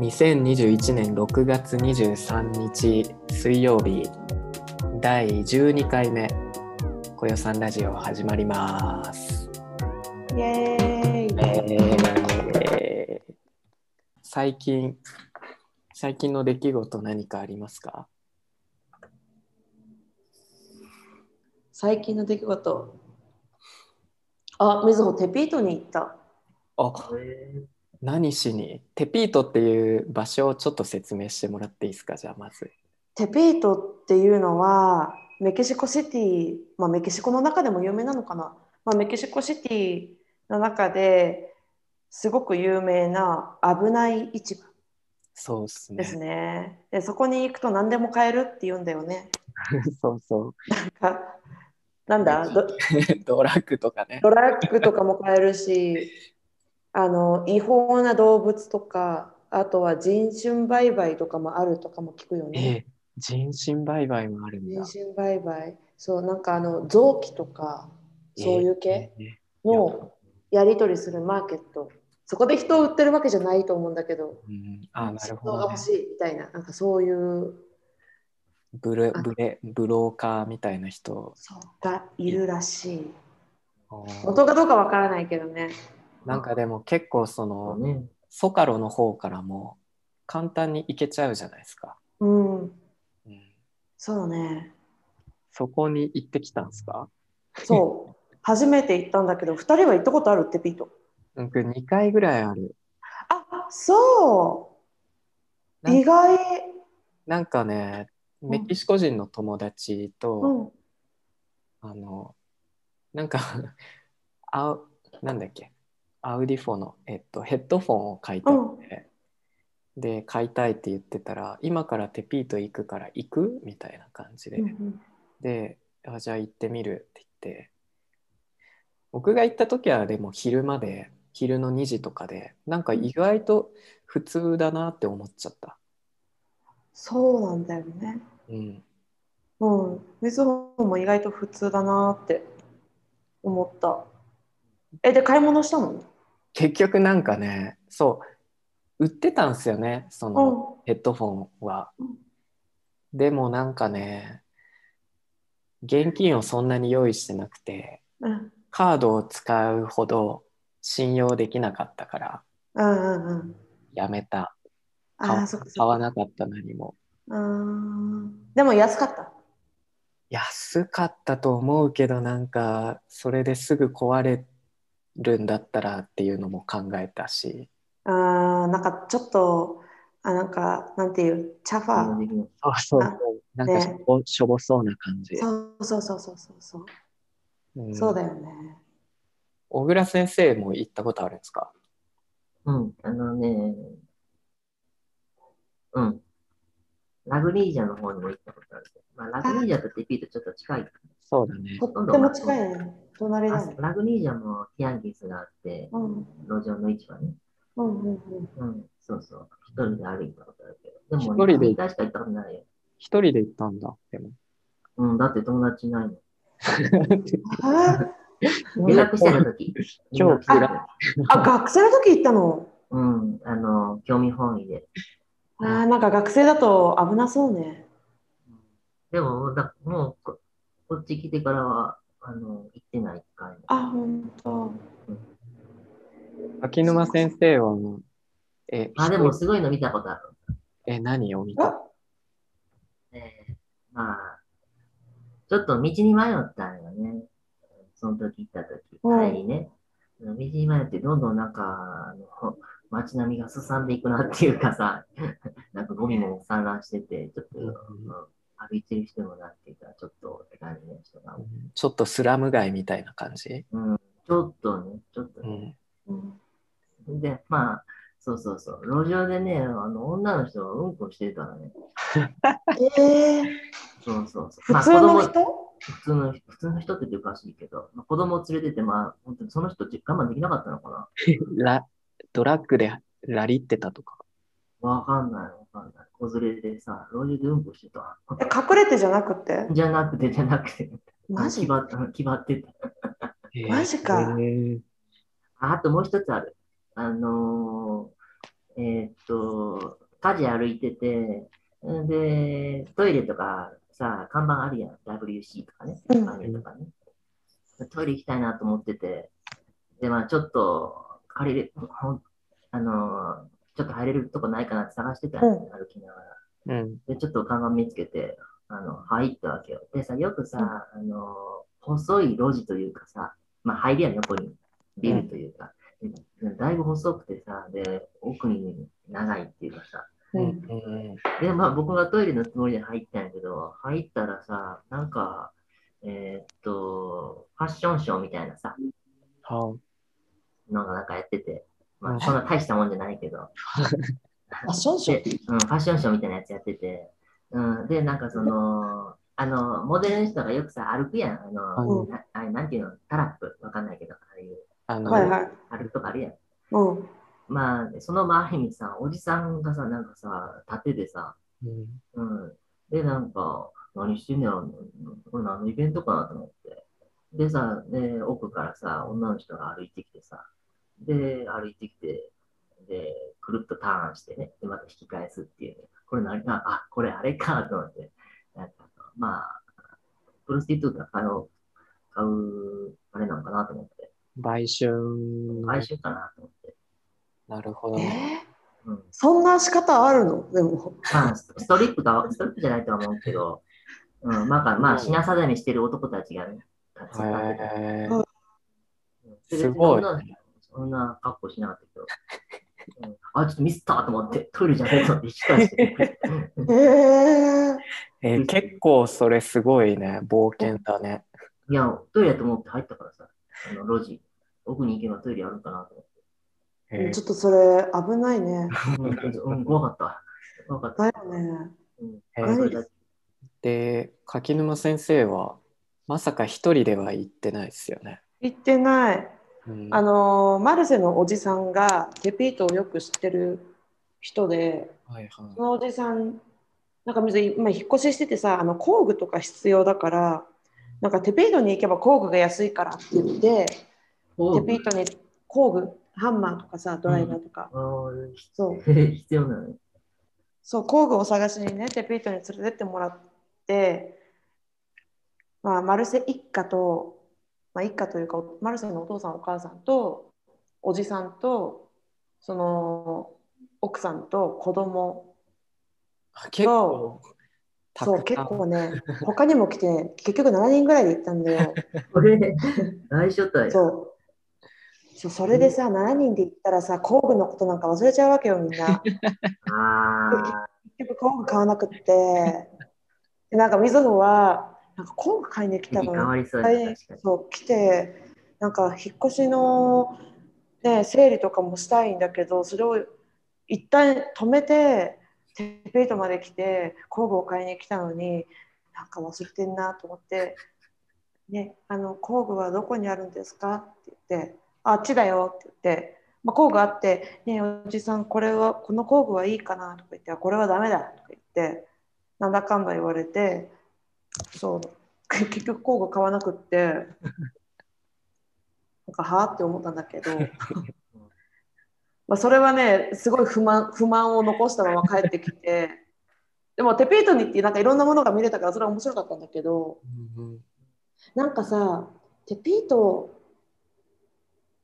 2021年6月23日水曜日第12回目「こよさんラジオ」始まります。イエーイえー最近最近の出来事何かありますか？最近の出来事。あ、みずほテピートに行った。あ何しにテピートっていう場所をちょっと説明してもらっていいですか？じゃあまず。テピートっていうのはメキシコシティ、まあ、メキシコの中でも有名なのかな、まあ、メキシコシティの中ですごく有名な危ない市場そうっすね。ですね。でそこに行くと何でも買えるって言うんだよね。そうそう。かなんだ？ド ドラッグとかね。ドラッグとかも買えるしあの違法な動物とかあとは人種売買とかもあるとかも聞くよね。えー人身売買もあるんだ。人身売買そうなんかあの臓器とかそういう系えのやり取りするマーケットそこで人を売ってるわけじゃないと思うんだけどーうん、あなる人ほど、ねが欲。しいみたいななんかそういうブレブレブローカーみたいな人。がいるらしいおー本当かどうかわからないけどねなんかでも結構そのね、ソカロの方からも簡単に行けちゃうじゃないですか。うん。うん、そうね。そこに行ってきたんですか？そう。初めて行ったんだけど2人は行ったことあるってピート？僕2回ぐらいある。あそう。意外。なんかね、んメキシコ人の友達と、うん。あの、なんか あう、なんだっけ、アウディフォの、えっと、ヘッドフォンを買いたくて、で、買いたいって言ってたら、今からテピート行くから行くみたいな感じで、うんであ、じゃあ行ってみるって言って、僕が行った時はでも昼まで、昼の2時とかで、なんか意外と普通だなって思っちゃった。そうなんだよね。うん。うん。みずほも意外と普通だなって思った。えで買い物したの？結局なんかねそう売ってたんですよねそのヘッドフォンは、うん。でもなんかね現金をそんなに用意してなくてうん。カードを使うほど信用できなかったからうんうんうん。やめた。買わなかった何も。でも安かった？安かったと思うけどなんかそれですぐ壊れるんだったらっていうのも考えたし。あーなんかちょっとあなんかなんていうチャファー。そうそうそう。なんかしょぼ,、しょぼそうな感じ、そうそうそうそうそう。そう、うん。そうだよね。小倉先生も行ったことあるんですか？うん、あのね、うん。ラグリージャの方にも行ったことある。まあ、ラグリージャとテピーとちょっと近い。そうだね。とっても近いね隣だねあラグリージャもティアンギスがあって、うん路上の市場ね。うんうんうんうん、そうそう。一人で歩いたことあるけど。でも、ね、一人で？2回しか行ったことないよ。一人で行ったんだ。でも。うん、だって友達いないの。あ留学してる時？超留学してる時あ学生の時行ったの？うん、あの、興味本位で。あーなんか学生だと危なそうねでも、だもうこ、こっち来てからは、あの、行ってない一回も。あ本当秋沼先生は、え、あ、でも、すごいの見たことある。え、何を見た？えーまあ、ちょっと道に迷ったんよね。その時行った時、うん帰りね。道に迷って、どんどんなんか、あの街並みがすさんでいくなっていうかさ、なんかゴミも散乱してて、ちょっと、うんうん歩いてる人もなんていうか、ちょっとって感じの人が、ちょっとスラム街みたいな感じ？うん、ちょっとね、ちょっとうね。ん。うん。で、まあ、そうそうそう、路上でね、あの女の人がうんこしてるからね。えー、そうそうそう。普通の人？普通の普通の人って言っておかしいけど、まあ、子供を連れてて、まあ、本当にその人って我慢できなかったのかラ ドラッグでラリってたとか？なわかんない、わかんない。子連れでさ、路上でうんこしてた？え隠れてじゃなくて？じゃなくて、じゃなくて、マジ？決まった決まってた。マジかえーああともう一つある。あのーえーっと、家事歩いてて、で、トイレとかさ、看板あるやん。WC とかね、うんあれとかね。トイレ行きたいなと思ってて、で、まあちょっと、借りれ、ほんあの、ちょっと入れるとこないかなって探してたんよ歩きながら。うん。で、ちょっと看板見つけて、あの、入ったわけよ。でさ、よくさ、あの、細い路地というかさ、まあ入りやん横に、ビルというか、でだいぶ細くてさ、で、奥に長いっていうかさ、うん。で、まあ僕がトイレのつもりで入ったんやけど、入ったらさ、なんか、えーっと、ファッションショーみたいなさ、はのがなんかやってて、まうんあそんな大したもんじゃないけど、ファッションショーで、うん、ファッションショーみたいなやつやってて、うん、で、なんかその、あの、モデルの人がよくさ、歩くやん。あの、うんなあれ、なんていうの？タラップ？わかんないけど、ああいう、あの、はいはい。歩くとかあるやん。うん。まあ、その周りにさ、おじさんがさ、なんかさ、盾でさ、うんうん。で、なんか、何してんねやろ、これ何のイベントかなと思って。でさ、で、奥からさ、女の人が歩いてきてさ、で、歩いてきて、で、くるっとターンしてね、で、また引き返すっていう、ね。これ何か、あ、これあれかと思って。なんかまあ、プロスティートが買う、買う、あれなのかなと思って。売春。回収かなと思って。なるほどえね。ー？うん。そんな仕方あるの？でも。まあ、スストリップか、ストリップじゃないとは思うけど、うん、まあ、まあ、品定めしてる男たちがね、立っててへうんえ。すごいそんな格好しなかったけど、うんあ、ちょっとミスったと思って、トイレじゃねえとって引き返して。えー、えー結構それすごいね、冒険だね。いや、トイレやと思って入ったからさ、あの路地、奥に行けばトイレあるかなと思って。えーちょっとそれ危ないね。うん、うん怖かった。怖かった。だよね。うんえーで、柿沼先生は、まさか一人では行ってないですよね。行ってない。うん。あのーマルセのおじさんがテピートをよく知ってる人で、はいはい。そのおじさん、なんか別に今引っ越ししててさ、あの工具とか必要だから、なんかテピートに行けば工具が安いからって言って、テピートに工具、ハンマーとかさ、ドライバーとか、あーそう、必要なの？ね。そう、工具を探しにね、テピートに連れてってもらって、まあ、マルセ一家と、まあ、一家というか、マルセのお父さん、お母さんと、おじさんと、その奥さんと子供あ結構、たそう、結構ね、他にも来て、結局7人ぐらいで行ったんだよ。これ、大所帯。そう。そうそれでさ、7人で行ったらさ、工具のことなんか忘れちゃうわけよ、みんな。あ結局工具買わなくって。でなんか、みずほは、なんか工具買いに来たのに。そう来てなんか引っ越しの、ね、整理とかもしたいんだけどそれを一旦止めてテペイトまで来て工具を買いに来たのになんか忘れてんなと思って「ね、あの工具はどこにあるんですか?」って言って「あっちだよ」って言って、まあ、工具あって「ねえおじさんこれはこの工具はいいかな?」とか言ってあ「これはダメだ」とか言ってなんだかんだ言われてそう。結局工具買わなくって。なんかはあって思ったんだけど、まあ、それはねすごい不満不満を残したまま帰ってきて。でもテペイトに行ってなんかいろんなものが見れたからそれは面白かったんだけど。うんうん。なんかさテペイト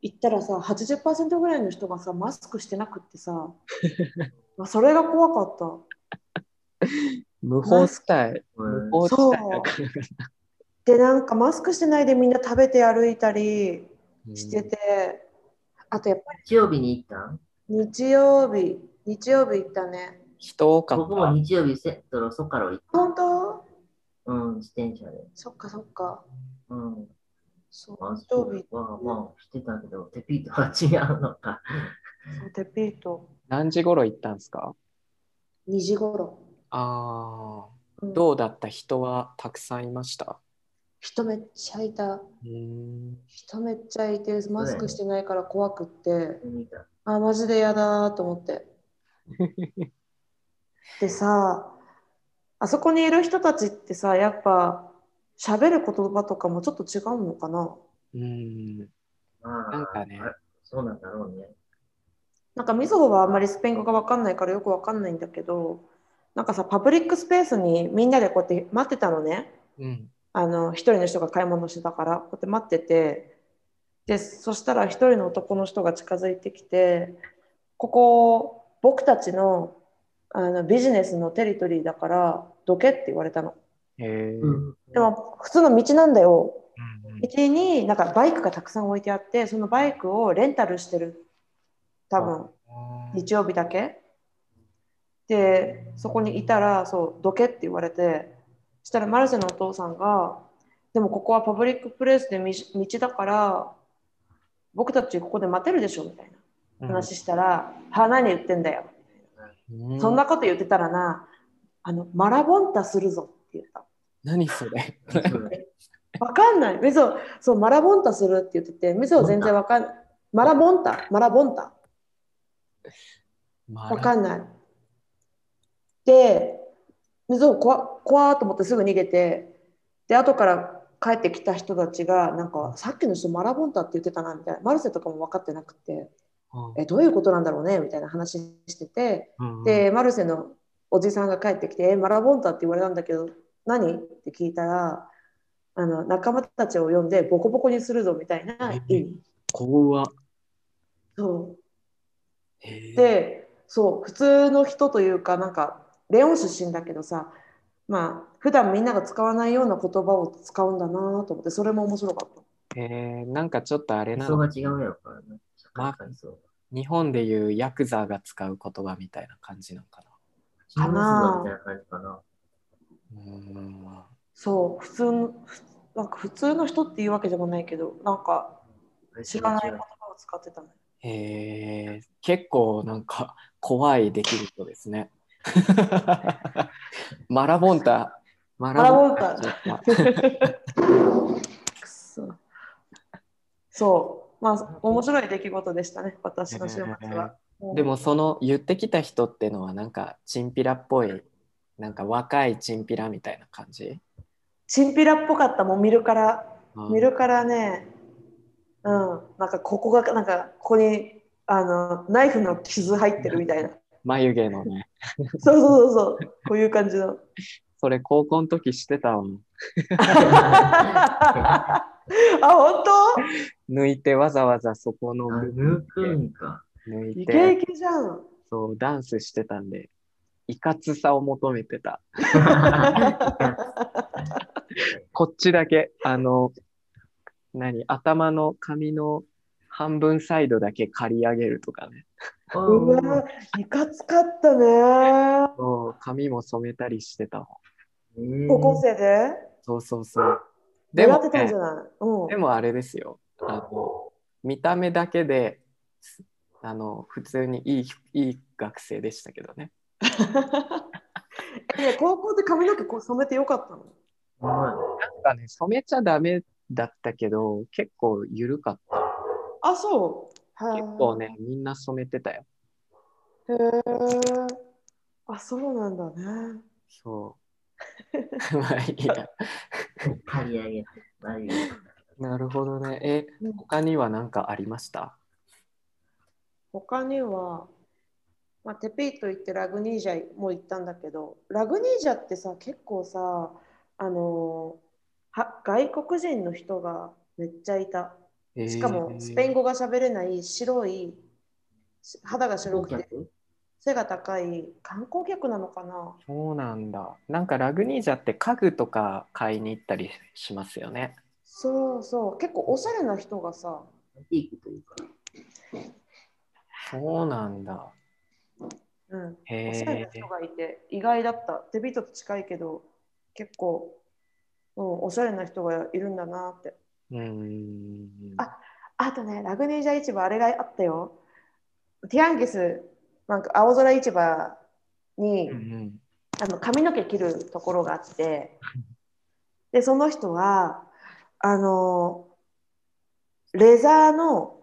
行ったらさ80%ぐらいの人がさマスクしてなくってさ。まあそれが怖かった。無法地帯、うん無法地そう。帯でなんかマスクしてないでみんな食べて歩いたりうんしてて、あとやっぱり日曜日に行ったん？日曜日。日曜日行ったね。人多か僕もった。日曜日セットのソカロ行っ本当？た。うん、自転車で。そっかそっか。うん。そうあ、日曜日は、まあ、してたけど、テピーとは違うのか。そうテピート。何時頃行ったんですか？2時頃、ああ、うん。どうだった？人はたくさんいました？人めっちゃいた。人めっちゃいてマスクしてないから怖くって。あマジで嫌だと思って。でさあそこにいる人たちってさやっぱ喋る言葉とかもちょっと違うのかな？うん。まあ、なんかね。そうなんだろうね。なんかみずほはあんまりスペイン語が分かんないからよく分かんないんだけどなんかさパブリックスペースにみんなでこうやって待ってたのね。うん。あの一人の人が買い物してたからこうやって待ってて。でそしたら一人の男の人が近づいてきてここ僕たちのあのビジネスのテリトリーだからどけって言われたの。でも普通の道なんだよ。道になんかバイクがたくさん置いてあってそのバイクをレンタルしてる。多分日曜日だけでそこにいたらそうどけって言われてそしたらマルセのお父さんがでもここはパブリックプレイスでみ道だから僕たちここで待てるでしょみたいな話したら「はあ何言ってんだよ」うん。そんなこと言ってたらなあのマラボンタするぞって言った。何それ。わかんない。みそそうマラボンタするって言っててみそ全然わかんないマラボンタ。マラボンタ。わわかんない。で、水を怖怖ーと思ってすぐ逃げて、で、後から帰ってきた人たちが、なんか、さっきの人マラボンタって言ってたな、みたいな。マルセとかも分かってなくて、え、どういうことなんだろうね、みたいな話してて、で、マルセのおじさんが帰ってきて、え、マラボンタって言われたんだけど、何？って聞いたら、あの仲間たちを呼んでボコボコにするぞみたいな意味。怖っ。そう。でそう普通の人というかなんかレオン出身だけどさまあ普段みんなが使わないような言葉を使うんだなと思ってそれも面白かった。へえなんかちょっとあれなのが違うやろからね。社会科にそう。日本でいうヤクザが使う言葉みたいな感じなのかかなみたいな感じかな。なうんそう普通のふなんか普通の人っていうわけでもないけどなんか知らない言葉を使ってたね。へえ結構なんか怖い出来事ですね。マラボンタ。ママラボンタ。そそう。まあ面白い出来事でしたね。私の週末は。とでもその言ってきた人ってのはなんかチンピラっぽいなんか若いチンピラみたいな感じ？チンピラっぽかった。もん見るからうん。見るからね、うん、なんかここが、なんかここにあのナイフの傷入ってるみたいな。眉毛のね。そうそうそうそう、こういう感じの。それ高校の時してたわ。あ、本抜いてわざわざそこのあ、部分抜くんか。抜い当イケイてケじゃん。そうダンスしてたんでいかつさを求めてた。こっちだけあの何頭の髪の半分サイドだけ刈り上げるとかね。うわ、いかつかったね。そう髪も染めたりしてたわ。高校生で？そうそうそう。でも、狙ってたんじねゃ、ない、うんでもあれですよ。あの見た目だけで、あの普通にいいいい学生でしたけどね。ね高校で髪の毛こう染めてよかったの？はなんかね、染めちゃダメだったけど、結構緩かった。あ、そう。結構ね、みんな染めてたよ。へえ。あ、そうなんだね。そう。まあいいや。い。刈り上げなるほどね。え、他には何かありました？他には、まあ、テピーと言ってラグニージャも行ったんだけど、ラグニージャってさ、結構さ、あのは外国人の人がめっちゃいた。しかもスペイン語。語が喋れない白いし肌が白くて客背が高い観光客なのかな？そうなんだ。なんかラグニージャって家具とか買いに行ったりしますよね。そうそう結構おしゃれな人がさアンティークというか。そうなんだ。うん、へおしゃれな人がいて意外だったデビットと近いけど結構、うん、おしゃれな人がいるんだなってうーん。ああとねラグニージャ市場あれがあったよティアンギスなんか青空市場に、うんうんあの髪の毛切るところがあって でその人はあのレザーの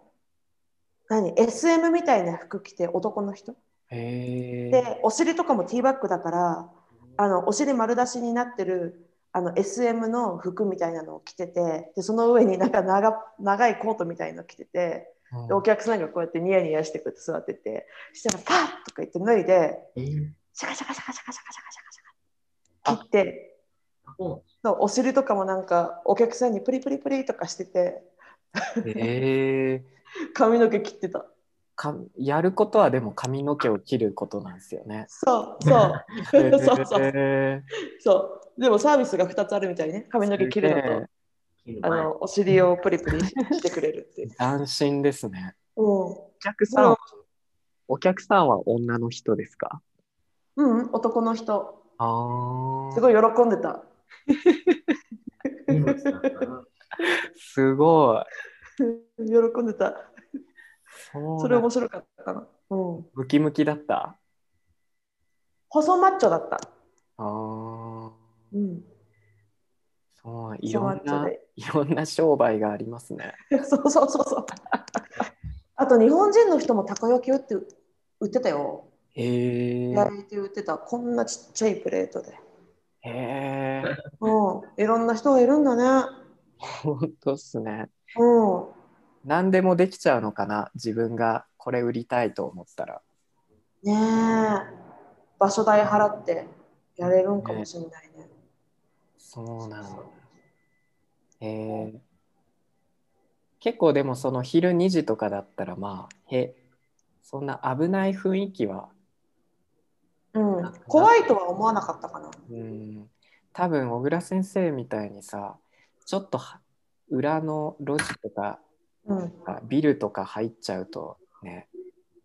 何 SM みたいな服着て男の人。でお尻とかもティーバッグだからあのお尻丸出しになってるあの SM の服みたいなのを着ててでその上になんか長いコートみたいのを着ててでお客さんがこうやってニヤニヤしてこうって座っててしたらパッとか言って脱いで、シャカシャカシャカシャカシャカシャカシャカ切ってそうお尻とかもなんかお客さんにプリプリプリとかしてて、えー、髪の毛切ってた。かやることはでも髪の毛を切ることなんですよね。そうそうそうそうえそうでもサービスが2つあるみたいね髪の毛切るのとあのお尻をプリプリしてくれるっていう。斬新ですね。うんお客さんは、お客さんは女の人ですか？うん、男の人、ああ。すごい喜んでた。すごい。喜んでた。それ面白かったかな。うん。ムキムキだった？細マッチョだった。ああ。うん。そう、いろんな。いろんな商売がありますね。そうそうそうそう。あと日本人の人もたこ焼き売って売ってたよ。へえ。焼いて売ってた。こんなちっちゃいプレートで。へえ。うん。いろんな人がいるんだね。本当っすね。うん。何でもできちゃうのかな？自分がこれ売りたいと思ったら。ねえ。場所代払ってやれるんかもしれないね。そうなんだ。へえ。結構でもその昼2時とかだったらまあ、へ、そんな危ない雰囲気は、うん。怖いとは思わなかったかな。うん、多分小倉先生みたいにさ、ちょっとは裏の路地とかうん。あビルとか入っちゃうとね、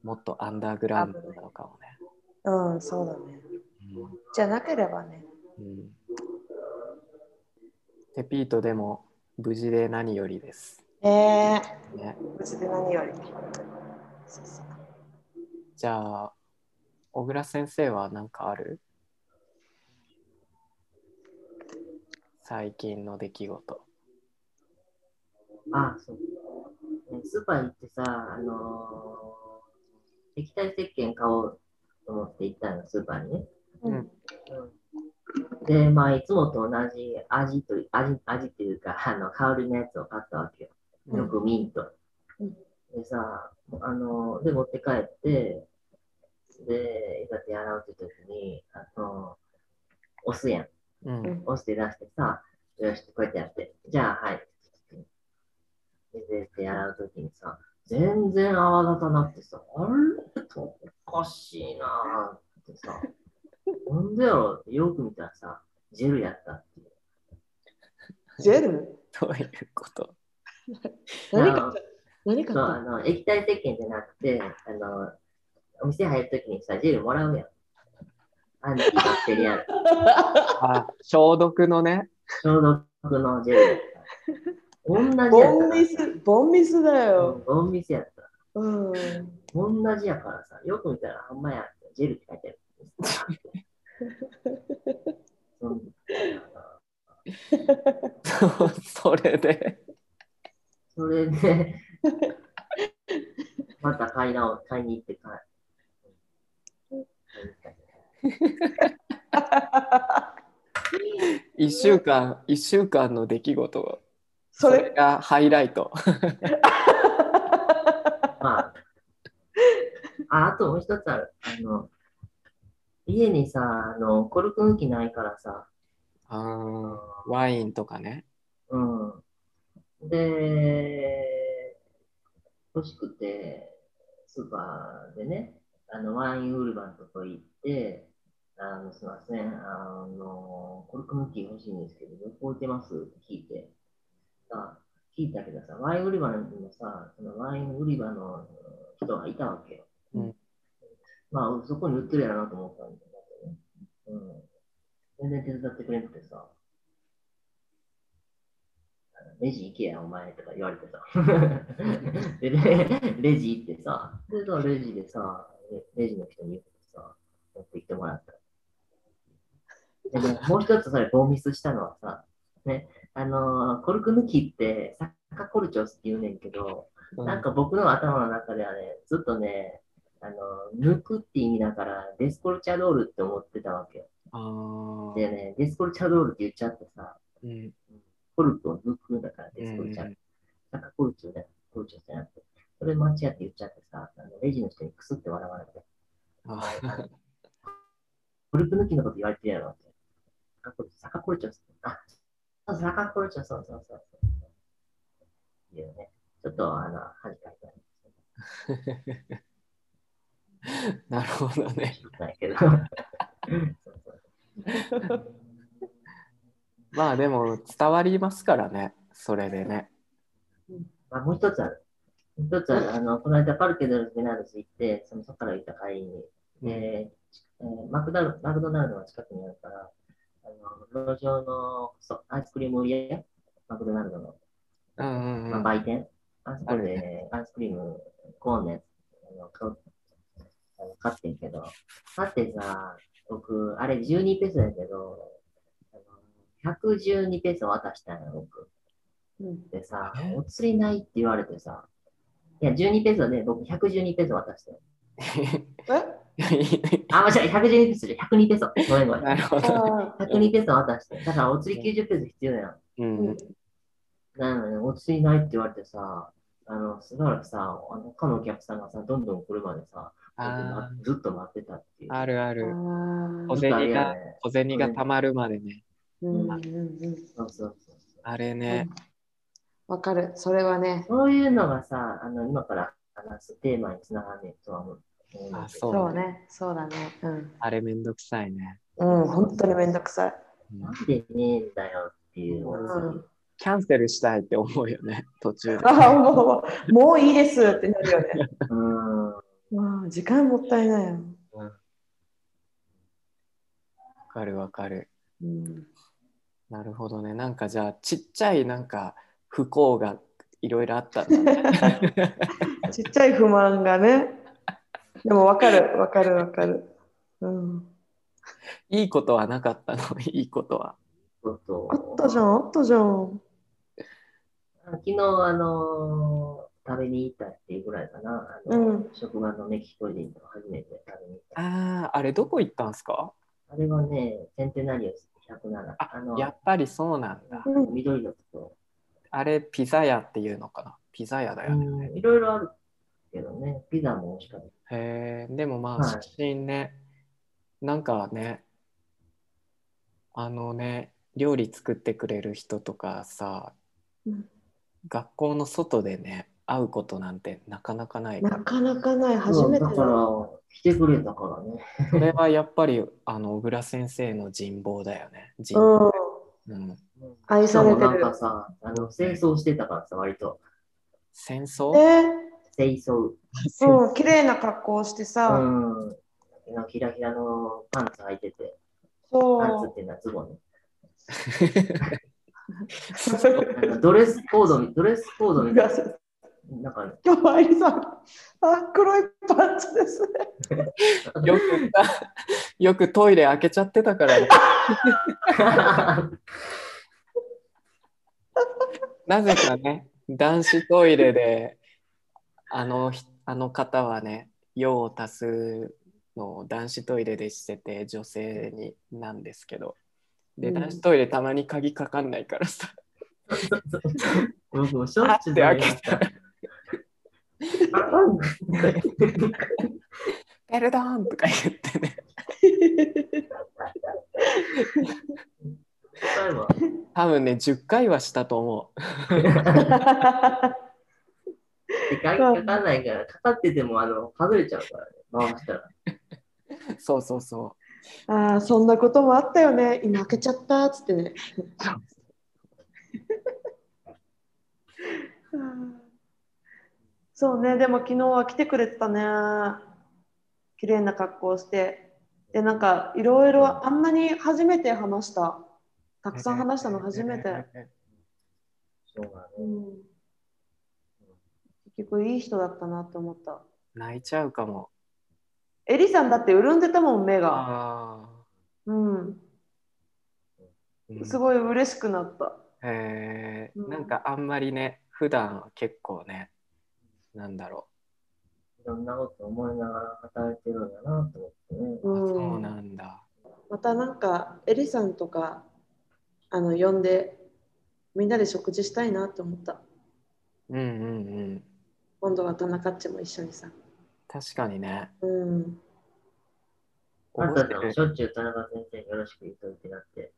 もっとアンダーグラウンドなのかもね。うん、そうだね。じゃなければね。うんうん、テピートでも無事で何よりです。ええね、無事で何より。そうそうじゃあ、小倉先生は何かある？最近の出来事。あ、そう。ねスーパー行ってさ、あのー液体石鹸買おうと思って行ったの、スーパーにね。うんうんで、まあ、いつもと同じ味と、味、味っていうか、あの、香りのやつを買ったわけよ。うんよくミント。うんでさ、あの、で、持って帰って、で、いざ手洗うって時に、あの、押すやん。うん押して出してさ、よし、こうやってやって、じゃあ、はい。で、で手洗うときにさ、全然泡立たなくてさ、あれ？おかしいなーってさ、なんでやろ？うってよく見たらさ、ジェルやったっていう。ジェル？どういうこと？何か何かそうあの液体石鹸じゃなくて、あの、お店入るときにさ、ジェルもらうやん。アンティバクテリアル。あ、消毒のね。消毒のジェル。同じや。ボンミス、ボンミスだよ。ボンミスやった。うん。同じやからさ、よく見たら、ほんまや、ジェルって書いてある。う んそれで。それで、また買い直買いに行って買 一週間、一週間の出来事。それ、それがハイライト。まあ、あ、あともう一つある。あの、家にさ、あの、コルク抜きないからさ、あーワインとかね。うん。で、欲しくて、スーパーでね、あの、ワイン売り場のとこ行って、あの、すみません、あの、コルク抜き欲しいんですけど、どこ置いてます？って聞いて、さ、聞いたけどさ、ワイン売り場にもさ、そのワイン売り場の人がいたわけよ。うんまあ、そこに売ってるやろなと思ったんだけどね。うん。全然手伝ってくれなくてさ、レジ行けや、お前とか言われてさ。で、ね、レジ行ってさ、で、さレジでさ、レレジの人に言ってさ、持ってきてもらった。でね、もう一つそれ、ボンミスしたのはさ、ね、あのーコルク抜きって、サッカコルチョスって言うねんけど、うんなんか僕の頭の中ではね、ずっとね、あの、抜くって意味だから、デスコルチャドールって思ってたわけよ。でね、デスコルチャドールって言っちゃってさ、うんコルクを抜くんだから、デスコルチャ。うんなんかコルチョじゃコルチョじゃなくて。それ間違って言っちゃってさ、あのレジの人にクスって笑われて、あグループ抜きのこと言われてるやろって。坂コルチョ、あ、そう坂コルチョ、そう。そうそう。そう。いう。ね、ちょっとあの、恥ずかしいたんですけど。なるほどね。ないけど。まあでも伝わりますからね、それでね。まあ、もう。一つある。もう一つある。あの、この間パルケ・ドル・ベナルス行って、そのそこから行った帰りに、で、えーマクダルマクドナルドが近くにあるから、あの路上のそうアイスクリーム売り屋、マクドナルドの、うんうんまあ、うん。売店、アイスクリーム、コーンのやつ、あの買ってんけど、買ってさ、僕、あれ12ペソやけど、あの112ペソ渡したんや、僕。うん。でさえ、お釣りないって言われてさ、いや、12ペソで僕112ペソ渡して。え？あ、間違え、112ペソじゃ102ペソ。ごめんごめん。なるほど。あー102ペソ渡して。だからお釣り90ペソ必要やん。ううんん。なのに、お釣りないって言われてさ、あの、しばらくさ、あの他のお客さんがさ、どんどん来るまでさ、ずっと待ってたっていう。あ、あるあある。ー小銭が。小銭がたまるまでね。うんうんうんそうそうそう。あれね。わかる。それはね。そういうのがさ、あの、今から話すテーマにつながんねえとは思う。あそうそうね。そうだね。うん。あれめんどくさいね。うん、本当にめんどくさい。うんなんでねえんだよっていう。うんキャンセルしたいって思うよね、途中で。ああ、もう、もういいですってなるよね。うん。まあ、時間もったいないよ。わかるわかる。うん。なるほどね。なんかじゃあ、ちっちゃいなんか不幸がいろいろあったんだね。ちっちゃい不満がね。でもわかる、わかる、わかる。うん。いいことはなかったの、いいことは。あったじゃん、あったじゃん。昨日、あのー食べに行ったっていうぐらいかな。あのうん職場のメキシコ人と初めて食べに行った。ああ、あれどこ行ったんすか？あれはね、センテナリオス107。あの、やっぱりそうなんだ。うん。緑のとこあれ、ピザ屋っていうのかな？ピザ屋だよね。ろ。いろいろあるけどね、ピザも美味しかった。へえ、でもまあ、はい写真ね、なんかね、あのね、料理作ってくれる人とかさ、うん学校の外でね、会うことなんてなかなかないかなら、かなかない、初めてだ。だから、来てくれたからね。それはやっぱり、あの、小倉先生の人望だよね。人うん。望。うん。うん愛されてしかもなんかる。さ、あの、清掃してたからさ、割と。戦争？え清掃。うん、綺麗な格好をしてうさ、ん。ひらひらのパンツ履いてて、そパンツっう。ていうのはズボンね。ドレスコードみ、ドレスコードみたいな。なんか、今日は愛さん、あ、黒いパンツですね。よくさ、よくトイレ開けちゃってたからね。なぜかね、男子トイレで、あのひあの方はね、用を足すのを男子トイレでしてて、女性になんですけど、で、うん。男子トイレたまに鍵かかんないからさ、僕もしょあっっちゅう。開けしたた。ら、ベルドーンとか言ってね、多分ね、10回はしたと思う。鍵かかんないから、かかってても、あの、外れちゃうからね、回したら。そうそうそああ、そんなこともあったよね。今開けちゃったっつってね。うんそうね、でも昨日は来てくれてたね。綺麗な格好をして。で、なんかいろいろあんなに初めて話した。たう。くさん話したの初めて。そうだね。うん、結局いい人だったなって思った。泣いちゃうかも。エリさんだって潤んでたもん、目が。あうん。あ。すごい嬉しくなった。えーうんなんかあんまりね、普段結構ね、なんだろいろんなこと思いながら働いてるんだなと思ってね。う。んそうなんだ。またなんかエリさんとかあの呼んでみんなで食事したいなって思った。うんうんうん。今度は田中っちも一緒にさ。確かにね。うん。あんたでもしょっちゅう田中先生によろしく言っといてなって。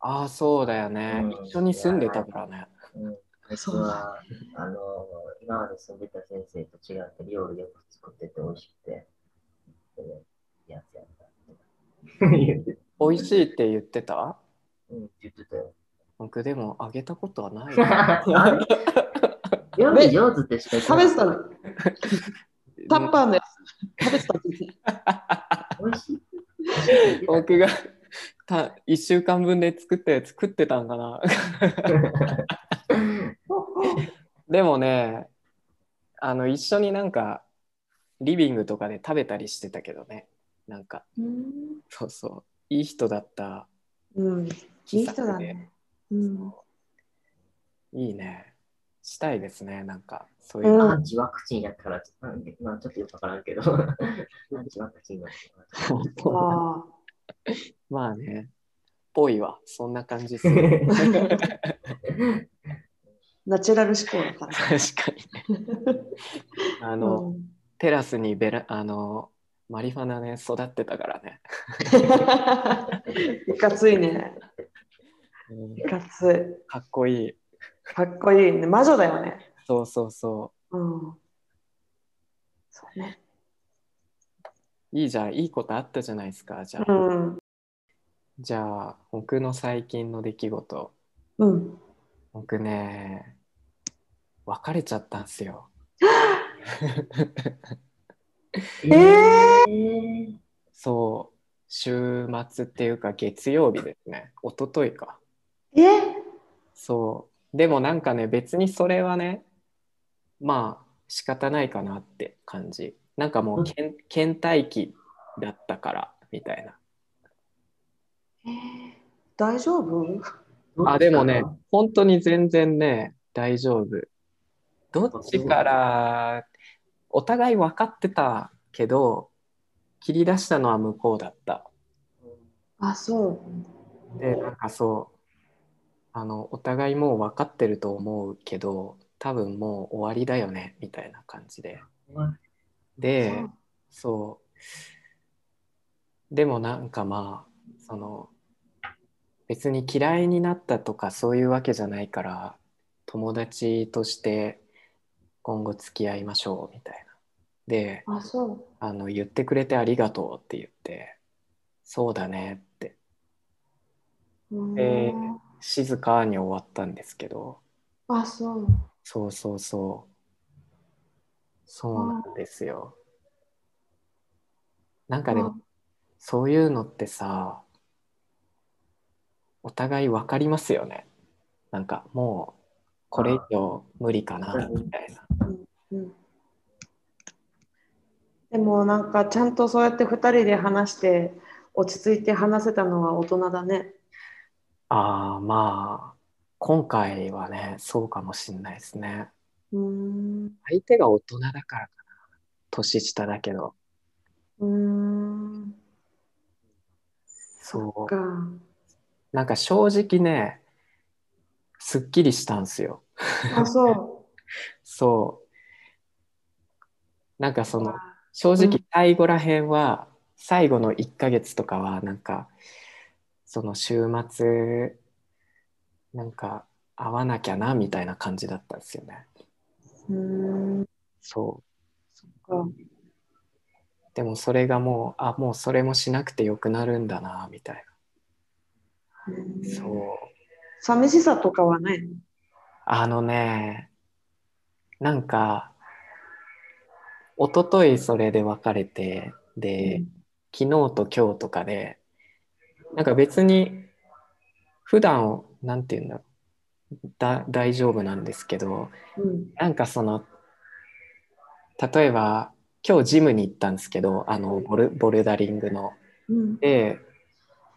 ああ、そうだよね、うん一緒に住んでたからね。うん。僕そうは、あの、今まで住んでた先生と違って料理よく作ってて美味しくて、やつやった美味しいって言ってた？うん、言ってたよ。僕でもあげたことはない。料理上手ってしか言食べてたのの タッパーのやつ。食べてたって言って美味しい。僕がた1週間分で作って作ってたんかな。でもね、あの一緒になんかリビングとかで食べたりしてたけどね。なんかうんそうそういい人だった。うん。いい人だね。うん。いいね。したいですね。なんかそういうう。んアンチワクチンやから、まあちょっとよくわからんけど、アンチワクチンの。あまあね。ぽいわ。そんな感じする。あ、ナチュラル思考だから。確かにね。あの、うんテラスにベラあのマリファナね育ってたからね。いかついね。うんいかつかっこいい。い。かっこいいね。魔女だよね。そうそうそうん。そうね。う。いいじゃん。いいことあったじゃないですか。じゃあ、うん。じゃあ僕の最近の出来事。うん。僕ね、別れちゃったんすよ。えー、そう。週末っていうか月曜日ですね。一昨日か。え？そう。でもなんかね、別にそれはね、まあ仕方ないかなって感じ。なんかもうけん倦怠期だったからみたいな。大丈夫？あ、でもね、本当に全然ね、大丈夫。どっちから、お互い分かってたけど、切り出したのは向こうだった。あ、そう。で、なんかそう、あの、お互いもう分かってると思うけど、多分もう終わりだよね、みたいな感じで。で、そう。でもなんかまあ、その、別に嫌いになったとかそういうわけじゃないから、友達として今後付き合いましょうみたいな。で、あ、そあの、言ってくれてありがとうって言って、そうだねって、静かに終わったんですけど、あ、そう。そうそうそう。そうなんですよ。なんかでも、そういうのってさ、お互い分かりますよね。なんかもう、これ以上無理かな、みたいな。うんでもなんかちゃんとそうやって2人で話して落ち着いて話せたのは大人だね。ああ、まあ、今回はね、そうかもしんないですね。うーん。相手が大人だからかな。年下だけど。うーん。そう。か。なんか正直ね、すっきりしたんすよ。あ、そ そう。なんかそうの、あ正直うん最後らへんは、最後の1ヶ月とかは、なんか、その週末、なんか、会わなきゃな、みたいな感じだったんですよね。うーん。そかう。でもそれがもう、あ、もうそれもしなくてよくなるんだな、みたいな。そう。寂しさとかはないの？あのね、なんか、一昨日それで別れて、で、昨日と今日とかで、なんか別に、普段、なんていうんだろう、だ、大丈夫なんですけど、うん。なんかその、例えば、今日ジムに行ったんですけど、あの、ボル、ボルダリングの。うん。で、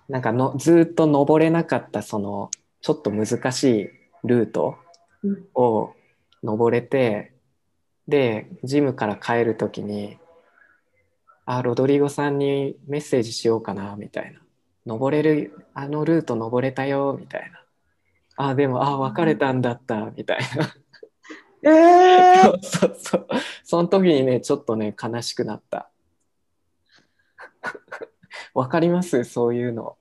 なんかの、ずーっと登れなかった、その、ちょっと難しいルートうんを登れて、で、ジムから帰るときに、あ、ロドリゴさんにメッセージしようかな、みたいな。登れる、あのルート登れたよ、みたいな。あ、でも、あ、別れたんだった、みたいな。えー、そうそうそう。その時にね、ちょっとね、悲しくなった。わかります？そういうの。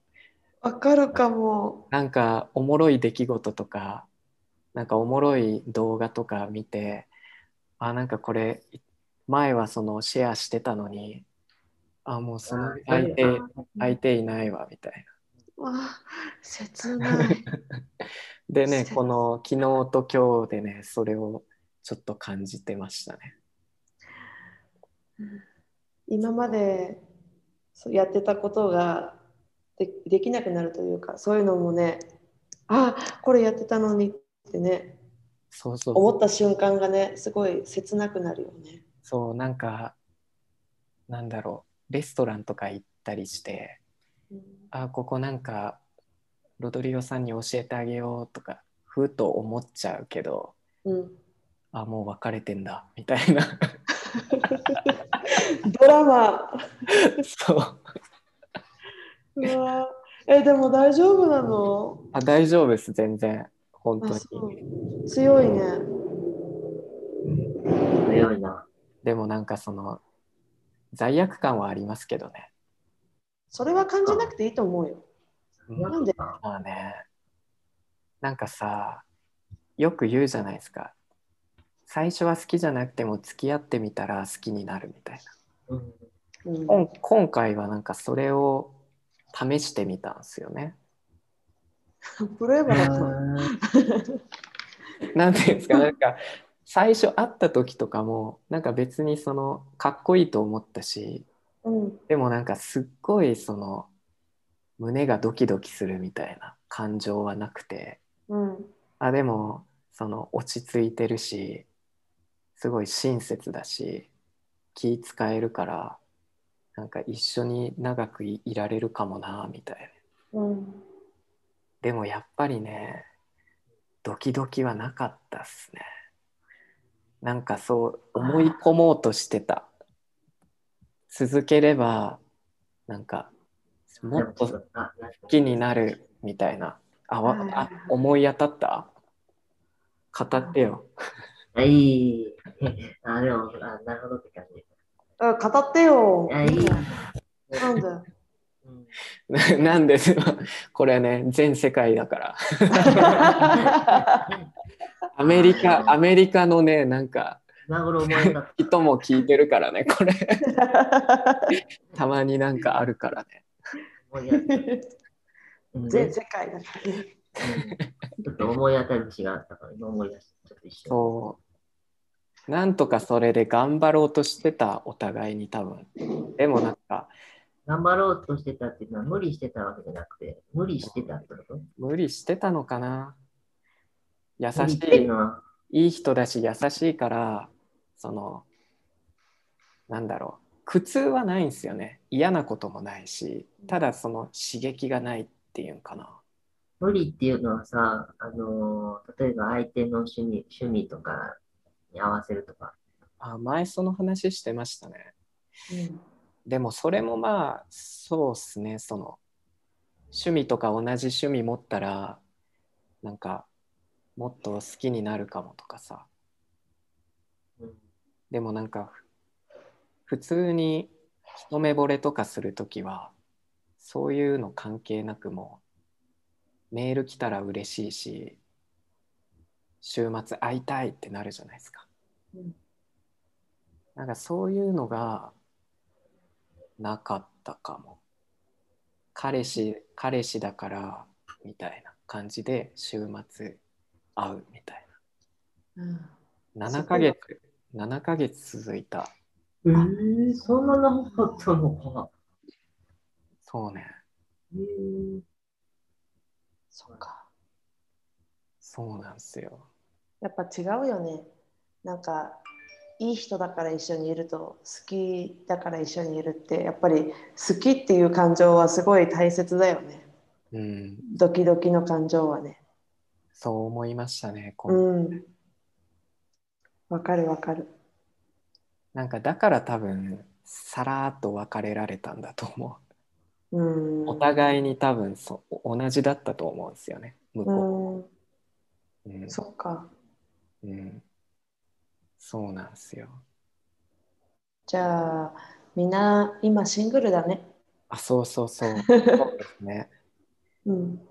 わかるかも。なんかおもろい出来事とか、なんかおもろい動画とか見て、あ、なんかこれ、前はそのシェアしてたのに、あ、もうその相手、相手いないわ、みたいな。わあ、切ない。でね、切この昨日と今日でね、それをちょっと感じてましたね。今までやってたことがでできなくなるというか、そういうのもね、あ、これやってたのにってね、そうそう思った瞬間がね、すごい切なくなるよね。そう、なんか、なんだろう、レストランとか行ったりして、うんあ、ここなんか、ロドリゴさんに教えてあげようとか、ふと思っちゃうけど、うん、あ、もう別れてんだ、みたいな。ドラマ。そう。うわえ、でも大丈夫なの？あ、大丈夫です、全然。本当に。強いね。強いな。でもなんかその、罪悪感はありますけどね。それは感じなくていいと思うよ。なんで？まあね、なんかさ、よく言うじゃないですか。最初は好きじゃなくても付き合ってみたら好きになるみたいうんうんな。こん今回はなんかそれを試してみたんですよね。プロエバだった。なんていうんですか、なんか最初会った時とかも、なんか別にそのかっこいいと思ったし、うん、でもなんかすっごいその胸がドキドキするみたいな感情はなくて、うん、あでもその落ち着いてるしすごい親切だし気使えるからなんか一緒に長くいいられるかもなみたいな。うん。でもやっぱりねドキドキはなかったっすねなんかそう思い込もうとしてた続ければなんかもっと好あきになるみたいなあわはいあ思い当たった？語ってよはい。あ、でも、あ、なるほどって感じ。あ語ってよ。いや、いい。なんで？う んななんで？これね全世界だからアメリカアメリカのねなんか今頃思い出った。人も聞いてるからねこれ。たまになんかあるからね。全世界だからちょっと思い当たる節があったから、今思い出した。ちょっと一瞬。そう。なんとかそれで頑張ろうとしてたお互いに多分。でもなんか頑張ろうとしてたっていうのは無理してたわけじゃなくて、無理してたってこと？無理してたのかな優していいいい人だし優しいからそのなんだろう。苦痛はないんですよね。嫌なこともないしただその刺激がないっていうんかな。無理っていうのはさ、あのー例えば相手の趣味、趣味とかに合わせるとか。あ前その話してましたね。うん。でもそれもまあそうっすね。その趣味とか同じ趣味持ったらなんかもっと好きになるかもとかさ。うん。でもなんか普通に一目惚れとかするときはそういうの関係なくもうメール来たら嬉しいし週末会いたいってなるじゃないですか。うん。なんかそういうのがなかったかも。彼氏彼氏だからみたいな感じで週末会うみたいうんな7ヶ月7ヶ月続いたえー、そんな長かったのか。そうねえー、そうか。そうなんですよやっぱ違うよね。なんか、いい人だから一緒にいると、好きだから一緒にいるって、やっぱり好きっていう感情はすごい大切だよね。うんドキドキの感情はね。そう思いましたねこうのん。わかるわかる。なんかだから多分さらっと別れられたんだと思うん。うお互いに多分そう同じだったと思うんですよね向こうん。う、うんそっか。うん、そうなんですよ。じゃあ、みんな今シングルだね。あ、そうそうそう。そうですね。うん。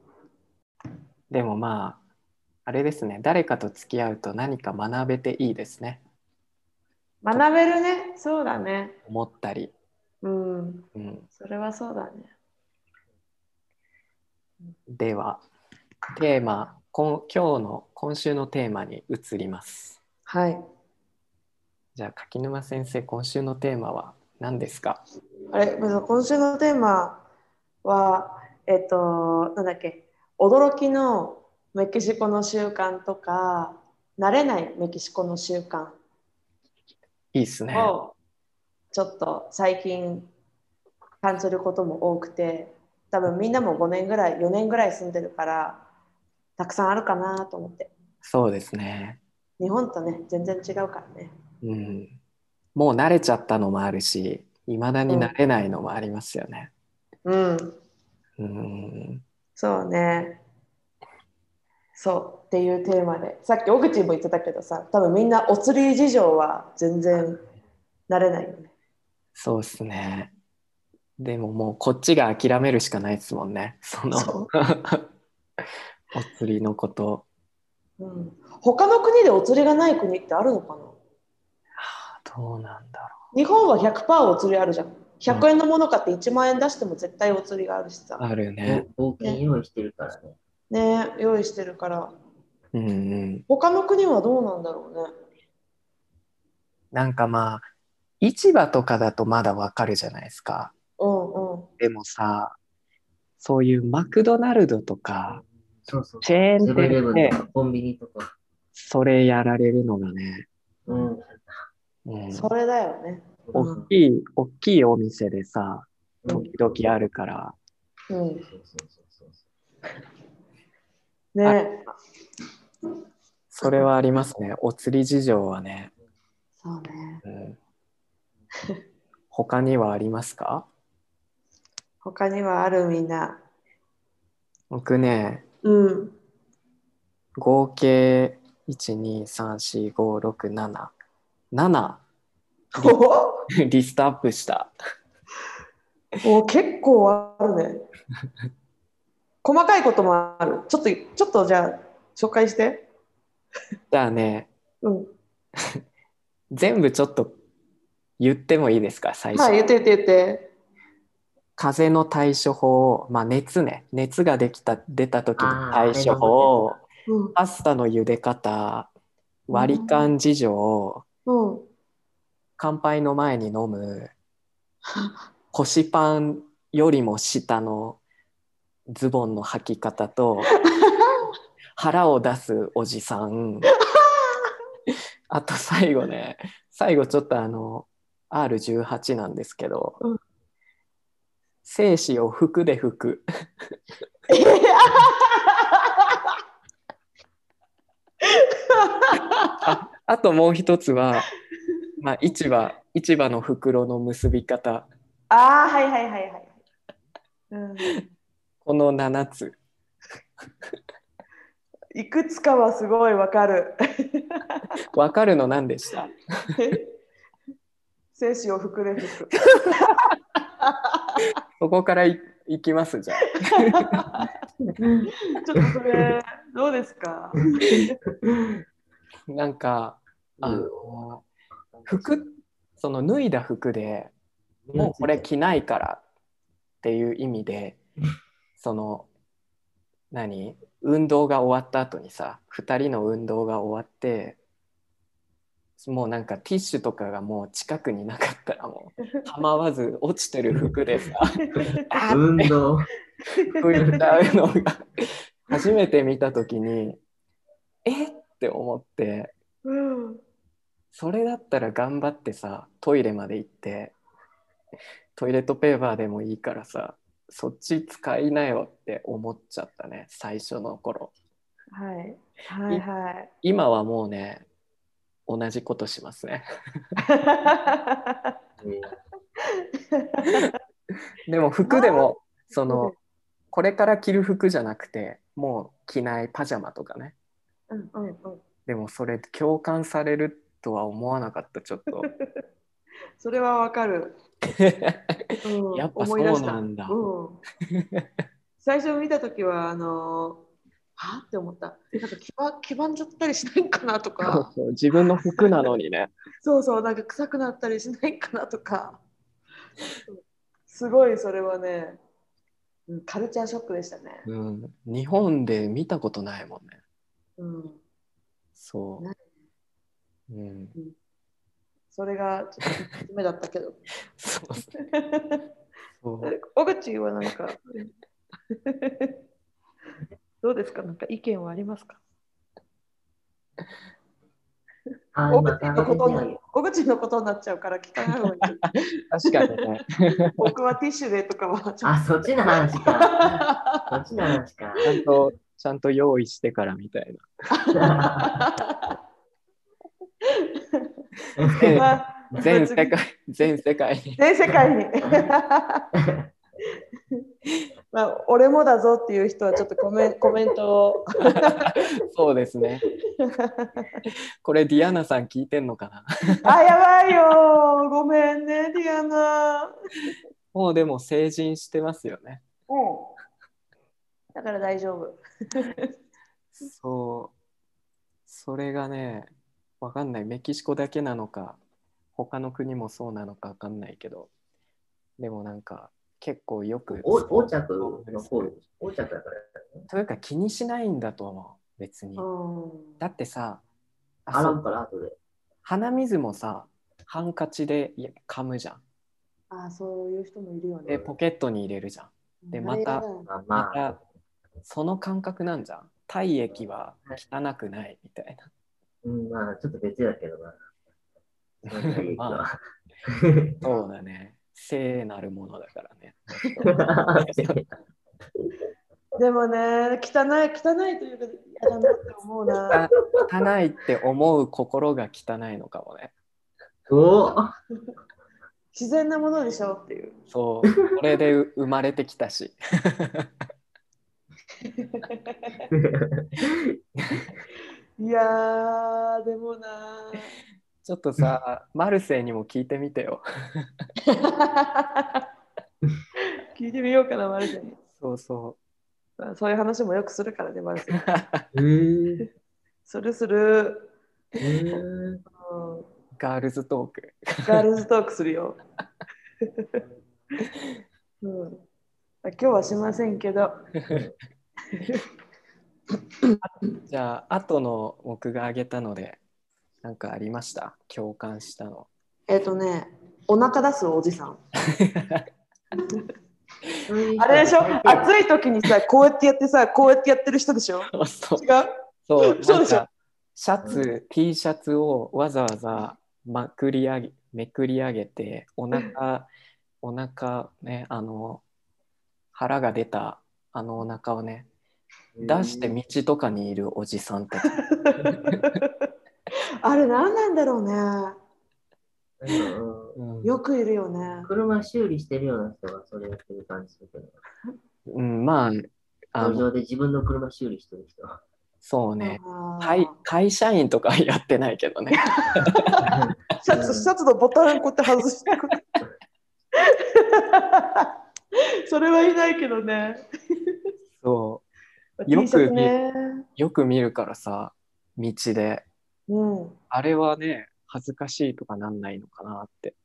でもまあ、あれですね。誰かと付き合うと何か学べていいですね。学べるね。そうだね。思ったり。うん。うん、それはそうだね。では、テーマ、今今日の今週のテーマに移ります。はい。じゃあ、柿沼先生、今週のテーマは何ですか？あれ、今週のテーマは、えっと、なんだっけ、驚きのメキシコの習慣とか、慣れないメキシコの習慣いいっすね。をちょっと最近感じることも多くて、多分みんなも5年ぐらい、4年ぐらい住んでるから、たくさんあるかなと思って。そうですね。日本とね、全然違うからね。うん。もう慣れちゃったのもあるし、いまだに慣れないのもありますよね。うん。うん。そうね。そうっていうテーマで、さっき小口も言ってたけどさ、多分みんなお釣り事情は全然慣れないよね。そうっすね。でももうこっちが諦めるしかないですもんね。そのそ お釣りのこと。うん、他の国でお釣りがない国ってあるのかな？どうなんだろ日本は100%お釣りあるじゃん。100円のもの買って1万円出しても絶対お釣りがあるしう。さ。あるね。冒険用意してるからね。ね用意してるから。うんうん。他の国はどうなんだろうね。なんかまあ、市場とかだとまだわかるじゃないですか。うんうん。でもさ、そういうマクドナルドとか、そうそう。チェーン店でンとかコンビニとか。それやられるのがね、うん。うん、それだよね。大きい、大きいお店でさ、うん時々あるから、うん。そうそうそうそうねそれはありますね。お釣り事情はね。そうね。うん、他にはありますか？他にはあるみんな。僕ね、うん。合計1,2,3,4,5,6,7 7お リストアップした。お結構あるね。細かいこともある。ちょっと、ちょっとじゃあ、紹介して。じゃあね、うん。全部ちょっと言ってもいいですか、最初。はい、言って言って言って。風邪の対処法、まあ熱ね、熱ができた、出た時の対処法、うん。パスタの茹で方、割り勘事情、うん。乾杯の前に飲む、腰パンよりも下のズボンの履き方と、腹を出すおじさん、あと最後ね、最後ちょっとあの、R18 なんですけど、うん精子を服で拭く。ああともう一つは、まあ、市場市場の袋の結び方ああ、はいはいはいはい。うん。この7ついくつかはすごいわかる。分かるの何でした？精子を膨れ吹く。そこからいいきますじゃあ ちょっとそれ、どうですか？なんかあの服その脱いだ服でもうこれ着ないからっていう意味でその何？運動が終わった後にさ2人の運動が終わってもうなんかティッシュとかがもう近くになかったらもう構わず落ちてる服でさ 運動。拭いちゃうのが初めて見た時にえっ？て思ってうん。それだったら頑張ってさトイレまで行ってトイレットペーパーでもいいからさそっち使いなよって思っちゃったね最初の頃はい。はいはい。今はもうね同じことしますねでも服でもそのこれから着る服じゃなくてもう着ないパジャマとかねうんうんうん。でもそれ共感されるとは思わなかったちょっと それはわかる。うん やっぱそうなんだ。うん。最初見たときは、あのーは？って思った。なんか黄ば黄ばんじゃったりしないかなとか、そう自分の服なのにね。そうそう、なんか臭くなったりしないかなとか、すごいそれはね、うんカルチャーショックでしたね。うん、日本で見たことないもんね。うん、そ。う。うん、それがちょっと目だったけど。そう小口 はなんか、どうですか？なんか意見はありますか？あ、小今口のことにな食べて小口のことになっちゃうから聞かない方がいい。確かにね。僕はティッシュでとかはちょっとあ、そっちの話か。そっちの話か。ちゃんと、ちゃんと用意してからみたいな。まあ全世界、全世界に。全世界に。まあ、俺もだぞっていう人はちょっとコメコメントを。そうですね。これディアナさん聞いてんのかな？あ、やばいよ。ごめんね、ディアナ。もうでも成人してますよね。うん。だから大丈夫。そう。それがね、わかんない。メキシコだけなのか、他の国もそうなのかわかんないけど、でもなんか結構よく。お横着の方、横着だから。というか気にしないんだと思う、別に。うん。だってさ、あ洗そううから後で。鼻水もさ、ハンカチで噛むじゃん。あ、そういう人もいるよねで、。ポケットに入れるじゃん。でまたまた、その感覚なんじゃん。体液は汚くないみたいうん、まあ、ちょっと別だけどな。な。まあ、そうだね。聖なるものだからね。でもね、汚い、汚いというか、嫌だなって思うな。汚いって思う心が汚いのかもね。お自然なものでしょっていう。そう、これで生まれてきたし。いやー、でもなちょっとさ、マルセイにも聞いてみてよ。聞いてみようかな、マルセに。そうそそういう話もよくするからね、マルセ。う。えーするする、えーうん。ガールズトーク。ガールズトークするよ。うん、今日はしませんけど。じゃあ、後の僕が挙げたので、なんかありました？共感したの。えっ、とね、お腹出すおじさん。あれでしょ？暑い時にさ、こうやってやってさ、こうやってやってる人でしょ？そう。違う？そう、そうでしょ？シャツ、T シャツをわざわざまくり上げ、めくり上げて、お腹、お腹ね、あの、腹が出たあのお腹をね、出して道とかにいるおじさんたち。あれ何なんだろうね。よくいるよね。車修理してるような人がそれやってる感じするけど。うん、まあ、あの路上で自分の車修理してる人。そうね。会会社員とかやってないけどね。シャツシャツのボタンこうやって外してくる。それはいないけどね。そう。よくシャツね。よく見るからさ、道で。うん。あれはね、恥ずかしいとかなんないのかなって。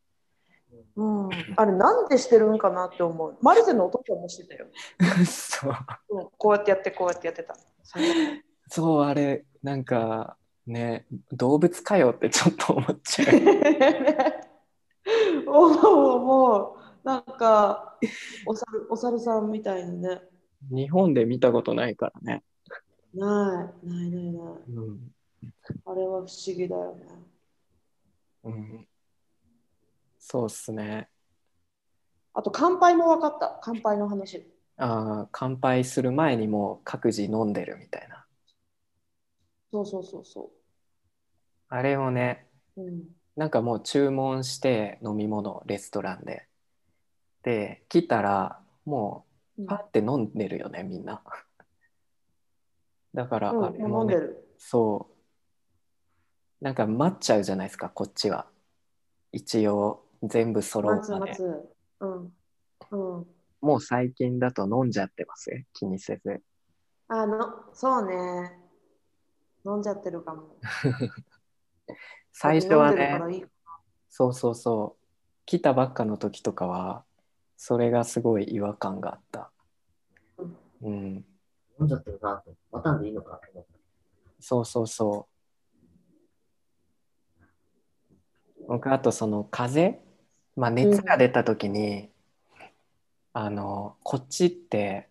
うん、あれなんでしてるんかなって思う。マルセのお父さんもしてたよ。そう。うん、こうやってやってこうやってやってた。そう、あれ、なんかね、動物かよってちょっと思っちゃう。おうもうなんかお猿お猿さんみたいにね。日本で見たことないからね。ないないないない。うん。あれは不思議だよね。うん、そうっすね。あと乾杯も分かった。乾杯の話。ああ、乾杯する前にもう各自飲んでるみたいな。そうそうそうそあれもね、う。うん。なんかもう注文して飲み物、レストランで。で、来たらもうパッて飲んでるよね、みんな。だから、うん、あれもね。そう。なんか待っちゃうじゃないですかこっちは一応全部揃うまで待つ。うん。うん。もう最近だと飲んじゃってます？気にせずあの、そうね。飲んじゃってるかも。最初はねそうそうそう来たばっかの時とかはそれがすごい違和感があったうん飲んじゃってるなと。パターンでいいのかなと思った。そうそうそう僕あとその風邪まあ熱が出た時に、あのこっちって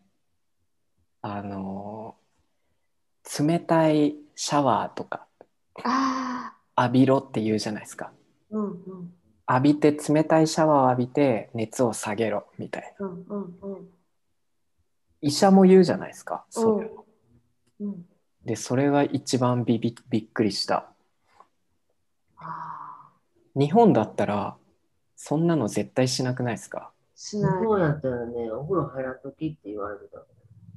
あの冷たいシャワーとかあ浴びろって言うじゃないですかあ。うんうん。浴びて冷たいシャワーを浴びて熱を下げろみたいなうんうんうん。医者も言うじゃないですかそれをうん。でそれが一番ビビびっくりしたああ。日本だったらそんなの絶対しなくないですか？しない。そうやったらね、お風呂入らんときって言われてた。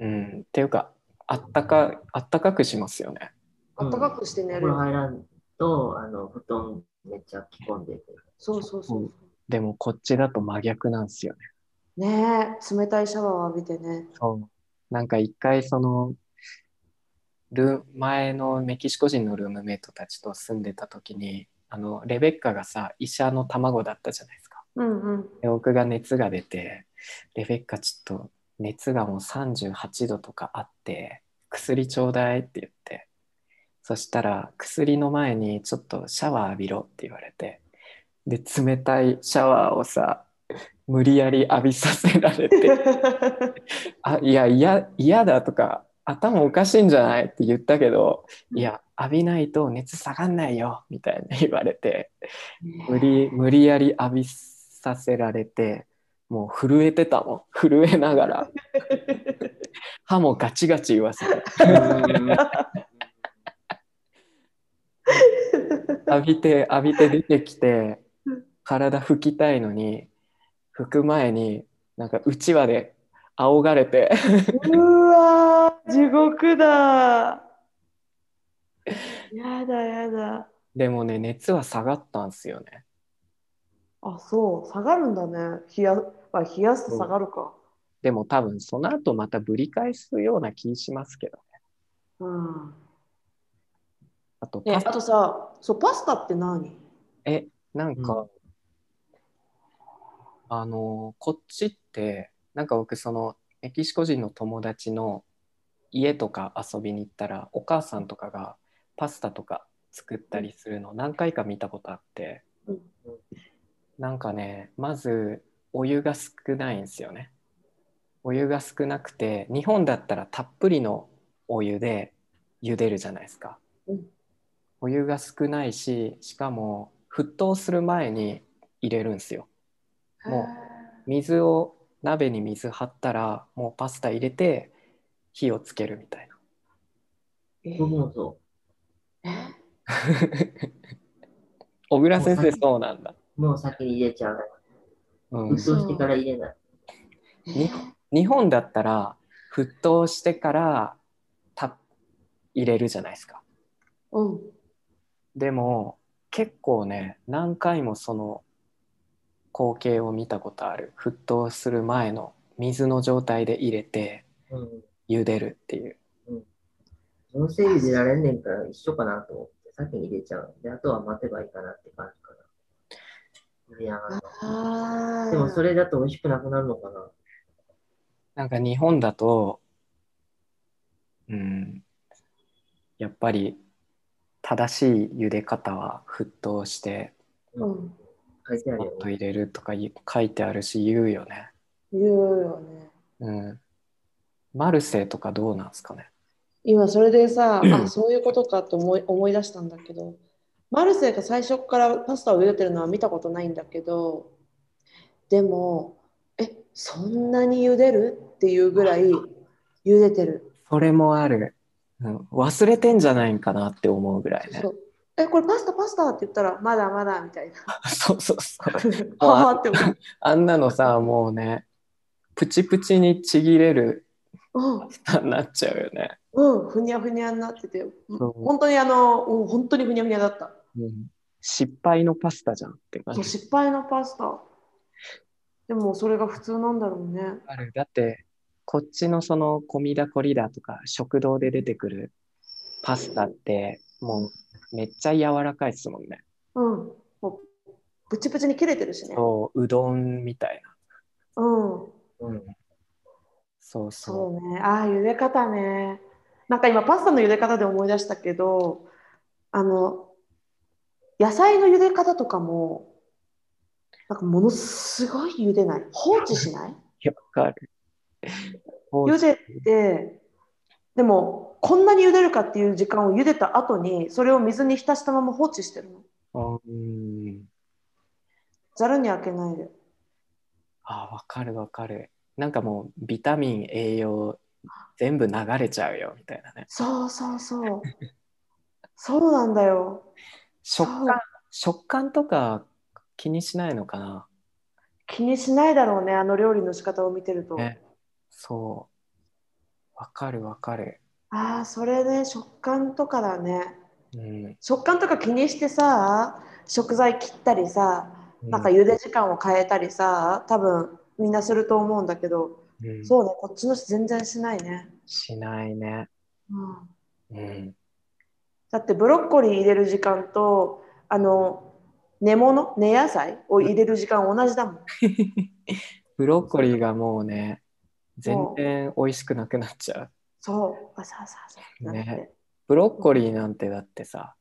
うんっていうかあったかあったかくしますよねあったかくして寝お風る。呂入らんと、あの、布団めっちゃ着込んでて。そうそうそう。でもこっちだと真逆なんですよねねえ、冷たいシャワーを浴びてね。そうなんか一回そのル前のメキシコ人のルームメイトたちと住んでた時にあのレベッカがさ医者の卵だったじゃないですかうんうん。で僕が熱が出てレベッカちょっと熱がもう38度とかあって薬ちょうだいって言ってそしたら薬の前にちょっとシャワー浴びろって言われてで冷たいシャワーをさ無理やり浴びさせられて あいや嫌嫌だとか頭おかしいんじゃない？って言ったけどいや浴びないと熱下がんないよみたいな言われて無理無理やり浴びさせられてもう震えてたもん震えながら。歯もガチガチ言わせて。浴びて浴びて出てきて体拭きたいのに拭く前になんかうちわで仰がれてうわー、地獄だ。やだやだ。でもね熱は下がったんすよねあ、そう、下がるんだね。冷や、まあ、冷やすと下がるか。でも多分その後またぶり返すような気しますけどねうん。あとね、パスあとさ、そう、パスタって何？えなんか、うあのこっちってなんか僕そのメキシコ人の友達の家とか遊びに行ったらお母さんとかがパスタとか作ったりするの何回か見たことあって、うんなんかねまずお湯が少ないんですよね。お湯が少なくて日本だったらたっぷりのお湯で茹でるじゃないですか、うん。お湯が少ないししかも沸騰する前に入れるんですよも水を鍋に水張ったらもうパスタ入れて火をつけるみたいな 小倉先生そうなんだ、う。もう先に入れちゃう。うん沸騰してから入れない。に日本だったら沸騰してからた入れるじゃないですかうん。でも結構ね何回もその光景を見たことある沸騰する前の水の状態で入れてうん。茹でるっていうどうせ入れられんねんから一緒かなと思って、先に入れちゃう。で、あとは待てばいいかなって感じかな。入れながらああ。でもそれだと美味しくなくなるのかな。なんか日本だとうんやっぱり正しい茹で方は沸騰してうん。書いてあるもよっと入れるとか書いてあるし言うよね。言うよね。うん。マルセイとかどうなんですかね？今それでさ、あ、そういうことかと思い思い出したんだけど、マルセイが最初からパスタを茹でてるのは見たことないんだけど、でも、え、そんなに茹でる？っていうぐらい茹でてる。それもある。うん、忘れてんじゃないんかなって思うぐらいねそ。うえ、これパスタパスタって言ったら、まだまだみたいな。そうそうそう。はあっ。あんなのさ、もうね、プチプチにちぎれるうん、になっちゃうよね。うん、ふにゃふにゃになってて、本当にあの、うん、本当にふにゃふにゃだった。うん失敗のパスタじゃんって感じ。失敗のパスタ。でもそれが普通なんだろうね。あるだって、こっちのそのコミダコリダとか食堂で出てくるパスタって、もうめっちゃ柔らかいですもんね。うん。もうブチブチに切れてるしね。そう、うどんみたいな。うん。うん。そうそそうね。ああ、茹で方ね。なんか今パスタの茹で方で思い出したけど、あの、野菜の茹で方とかも、なんかものすごい茹でない？放置しない？う。わかる。茹でて、でも、こんなに茹でるかっていう時間を茹でた後に、それを水に浸したまま放置してるの。うん。ざるに開けないで。あ、わかるわかる。なんかもうビタミン、栄養全部流れちゃうよみたいなね。そうそうそう。そうなんだよ。食感、食感とか気にしないのかな？気にしないだろうね、あの料理の仕方を見てると。ね。そう。わかるわかる。ああ、それね、食感とかだね。うん。食感とか気にしてさ、食材切ったりさ、なんか茹で時間を変えたりさ、多分みんなすると思うんだけど、うん、そうね、こっちの人全然しないね。しないね。うん、うん。だってブロッコリー入れる時間と、あの、根物、根野菜を入れる時間同じだもん。ブロッコリーがもうね、全然美味しくなくなっちゃう。そう、あ、さあさあさあ。なんてねブロッコリーなんてだってさ、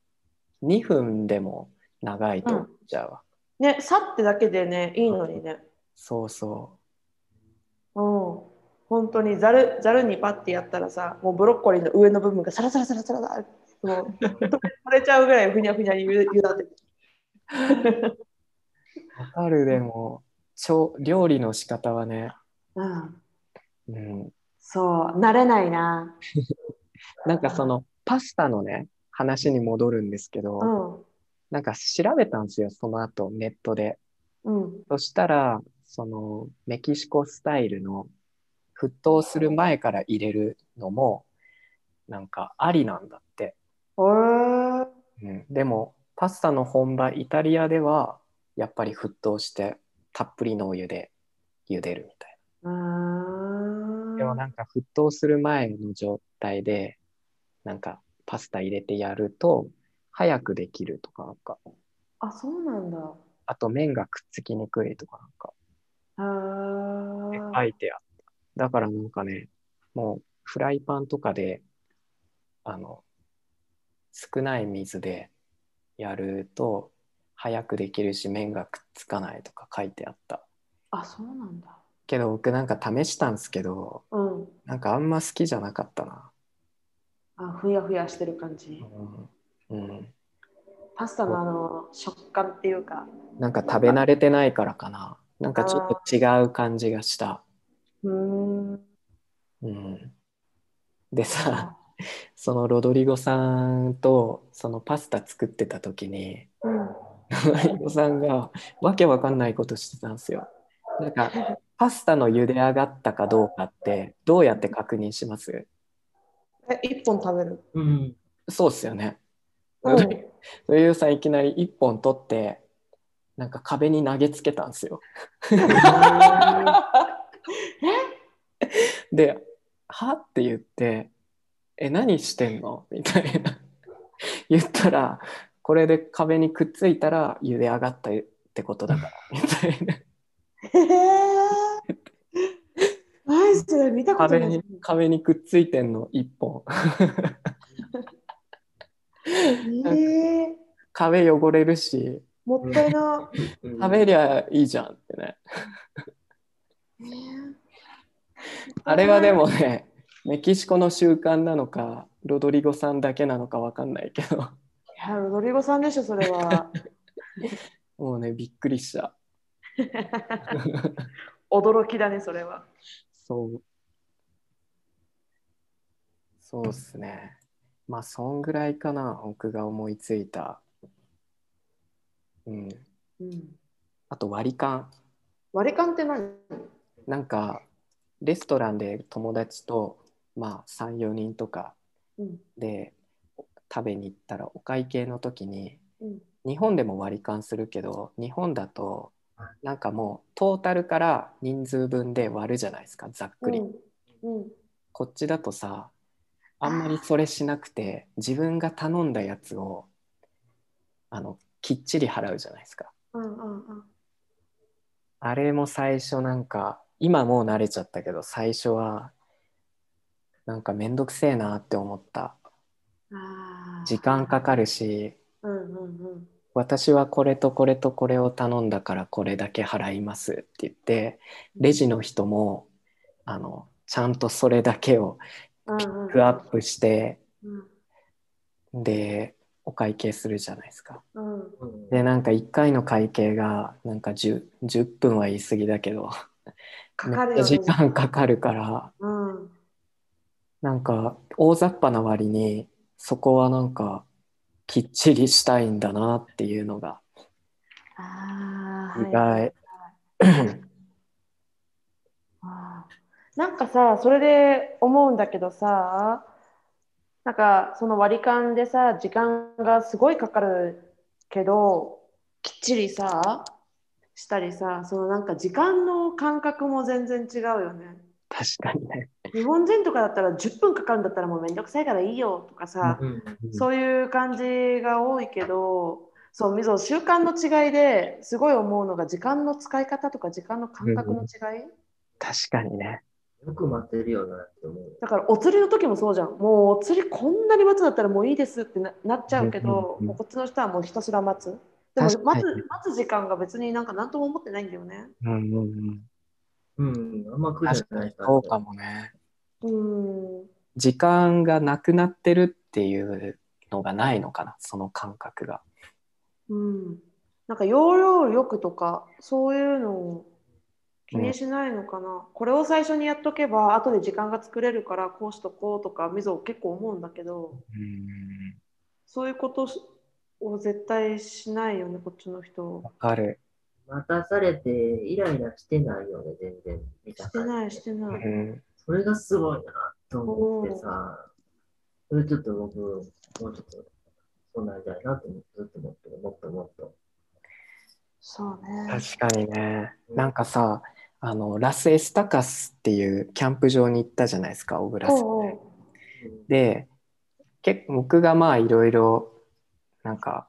2分でも長いと思っちゃうわ。ね、さってだけでね、いいのにね。そうそうん。本当にざるざるにパッてやったらさ、もうブロッコリーの上の部分がサラサラサラサラサラもう取れちゃうぐらいふにゃふにゃにゆゆだって。う。わかる、でも、調料理の仕方はね、うん。うん、そう、慣れないな。なんかそのパスタのね、話に戻るんですけど、うん。なんか調べたんですよ、その後ネットで。うん。そしたら、そのメキシコスタイルの沸騰する前から入れるのも、なんかありなんだって。うん、でも、パスタの本場イタリアでは、やっぱり沸騰して、たっぷりのお湯で茹でるみたいな。ん。でもなんか沸騰する前の状態で、なんかパスタ入れてやると、早くできるとか、なんか、あ、そうなんだ。あと麺がくっつきにくいとか、なんか、あ書いてあった。だからなんかね、もうフライパンとかで、あの、少ない水でやると早くできるし麺がくっつかないとか書いてあった。あ、そうなんだ。けど僕なんか試したんですけど、うん。なんかあんま好きじゃなかったな。あ、ふやふやしてる感じ。うん。うん、パスタのあの食感っていうか。なんか食べ慣れてないからかな。なんかちょっと違う感じがした。うーん。うん。でさ、そのロドリゴさんとそのパスタ作ってた時に、うん。ロドリゴさんがわけわかんないことしてたんですよ。なんか、パスタの茹で上がったかどうかってどうやって確認します？え、一本食べる？うん。そうっすよね。うん。ロドリゴさんいきなり一本取って、なんか壁に投げつけたんですよ。で、は？って言って、え、何してんの？みたいな。言ったら、これで壁にくっついたら茹で上がったってことだから、みたいな。見たことない壁に。壁にくっついてんの一本。ええ壁汚れるし、もったいな。食べりゃいいじゃんってね。えーあれはでもね、メキシコの習慣なのか、ロドリゴさんだけなのかわかんないけど、いや、ロドリゴさんでしょ、それは。もうね、びっくりした。驚きだね、それは。そう。そうっすね。まあ、そんぐらいかな、僕が思いついた。うん。うん、あと割り勘。割り勘って何？なんか、レストランで友達と、まあ、3、4人とかうん。で食べに行ったら、お会計の時に、うん日本でも割り勘するけど日本だとなんかもうトータルから人数分で割るじゃないですかざっくり、うんうん。こっちだとさあんまりそれしなくて自分が頼んだやつをあのきっちり払うじゃないですか。うんうんうん。あれも最初なんか今もう慣れちゃったけど最初はなんかめんどくせえなって思った。時間かかるし。うんうんうん私はこれとこれとこれを頼んだからこれだけ払いますって言ってレジの人もあのちゃんとそれだけをピックアップしてうん。でお会計するじゃないですか。うん。うん。でなんか1回の会計がなんか 10, 10分は言い過ぎだけどかかる時間かかるからうん。なんか大雑把な割にそこはなんかきっちりしたいんだなっていうのが意外、なんかさそれで思うんだけどさなんかその割り勘でさ時間がすごいかかるけどきっちりさしたりさそのなんか時間の感覚も全然違うよね確かにね。日本人とかだったら10分かかるんだったらもうめんどくさいからいいよとかさ、うんそういう感じが多いけどそうみぞ習慣の違いですごい思うのが時間の使い方とか時間の感覚の違い、確かにね。よく待てるよなって思う。だからお釣りの時もそうじゃんもうお釣りこんなに待つだったらもういいですってななっちゃうけど、うんうんうんもうこっちの人はもうひたすら待つでも待つ待つ時間が別になんか何とも思ってないんだよねうんうんうん。うん、あんま苦じゃないそうかもね。うん時間がなくなってるっていうのがないのかな、その感覚が。うんなんか要領よくとかそういうのを気にしないのかな、これを最初にやっとけば後で時間が作れるからこうしとこうとかみぞ結構思うんだけどうん。そういうことを絶対しないよねこっちの人わかる。待たされてイライラしてないよね、全然。してないしてない、うん。それがすごいなと思ってさ、それちょっと僕、もうちょっと、そうなりたいなと思って、ずっと思ってる、もっともっと。そうね確かにね。なんかさ、あの、ラスエスタカスっていうキャンプ場に行ったじゃないですか、オブラスで。で、結構僕がまあいろいろ、なんか、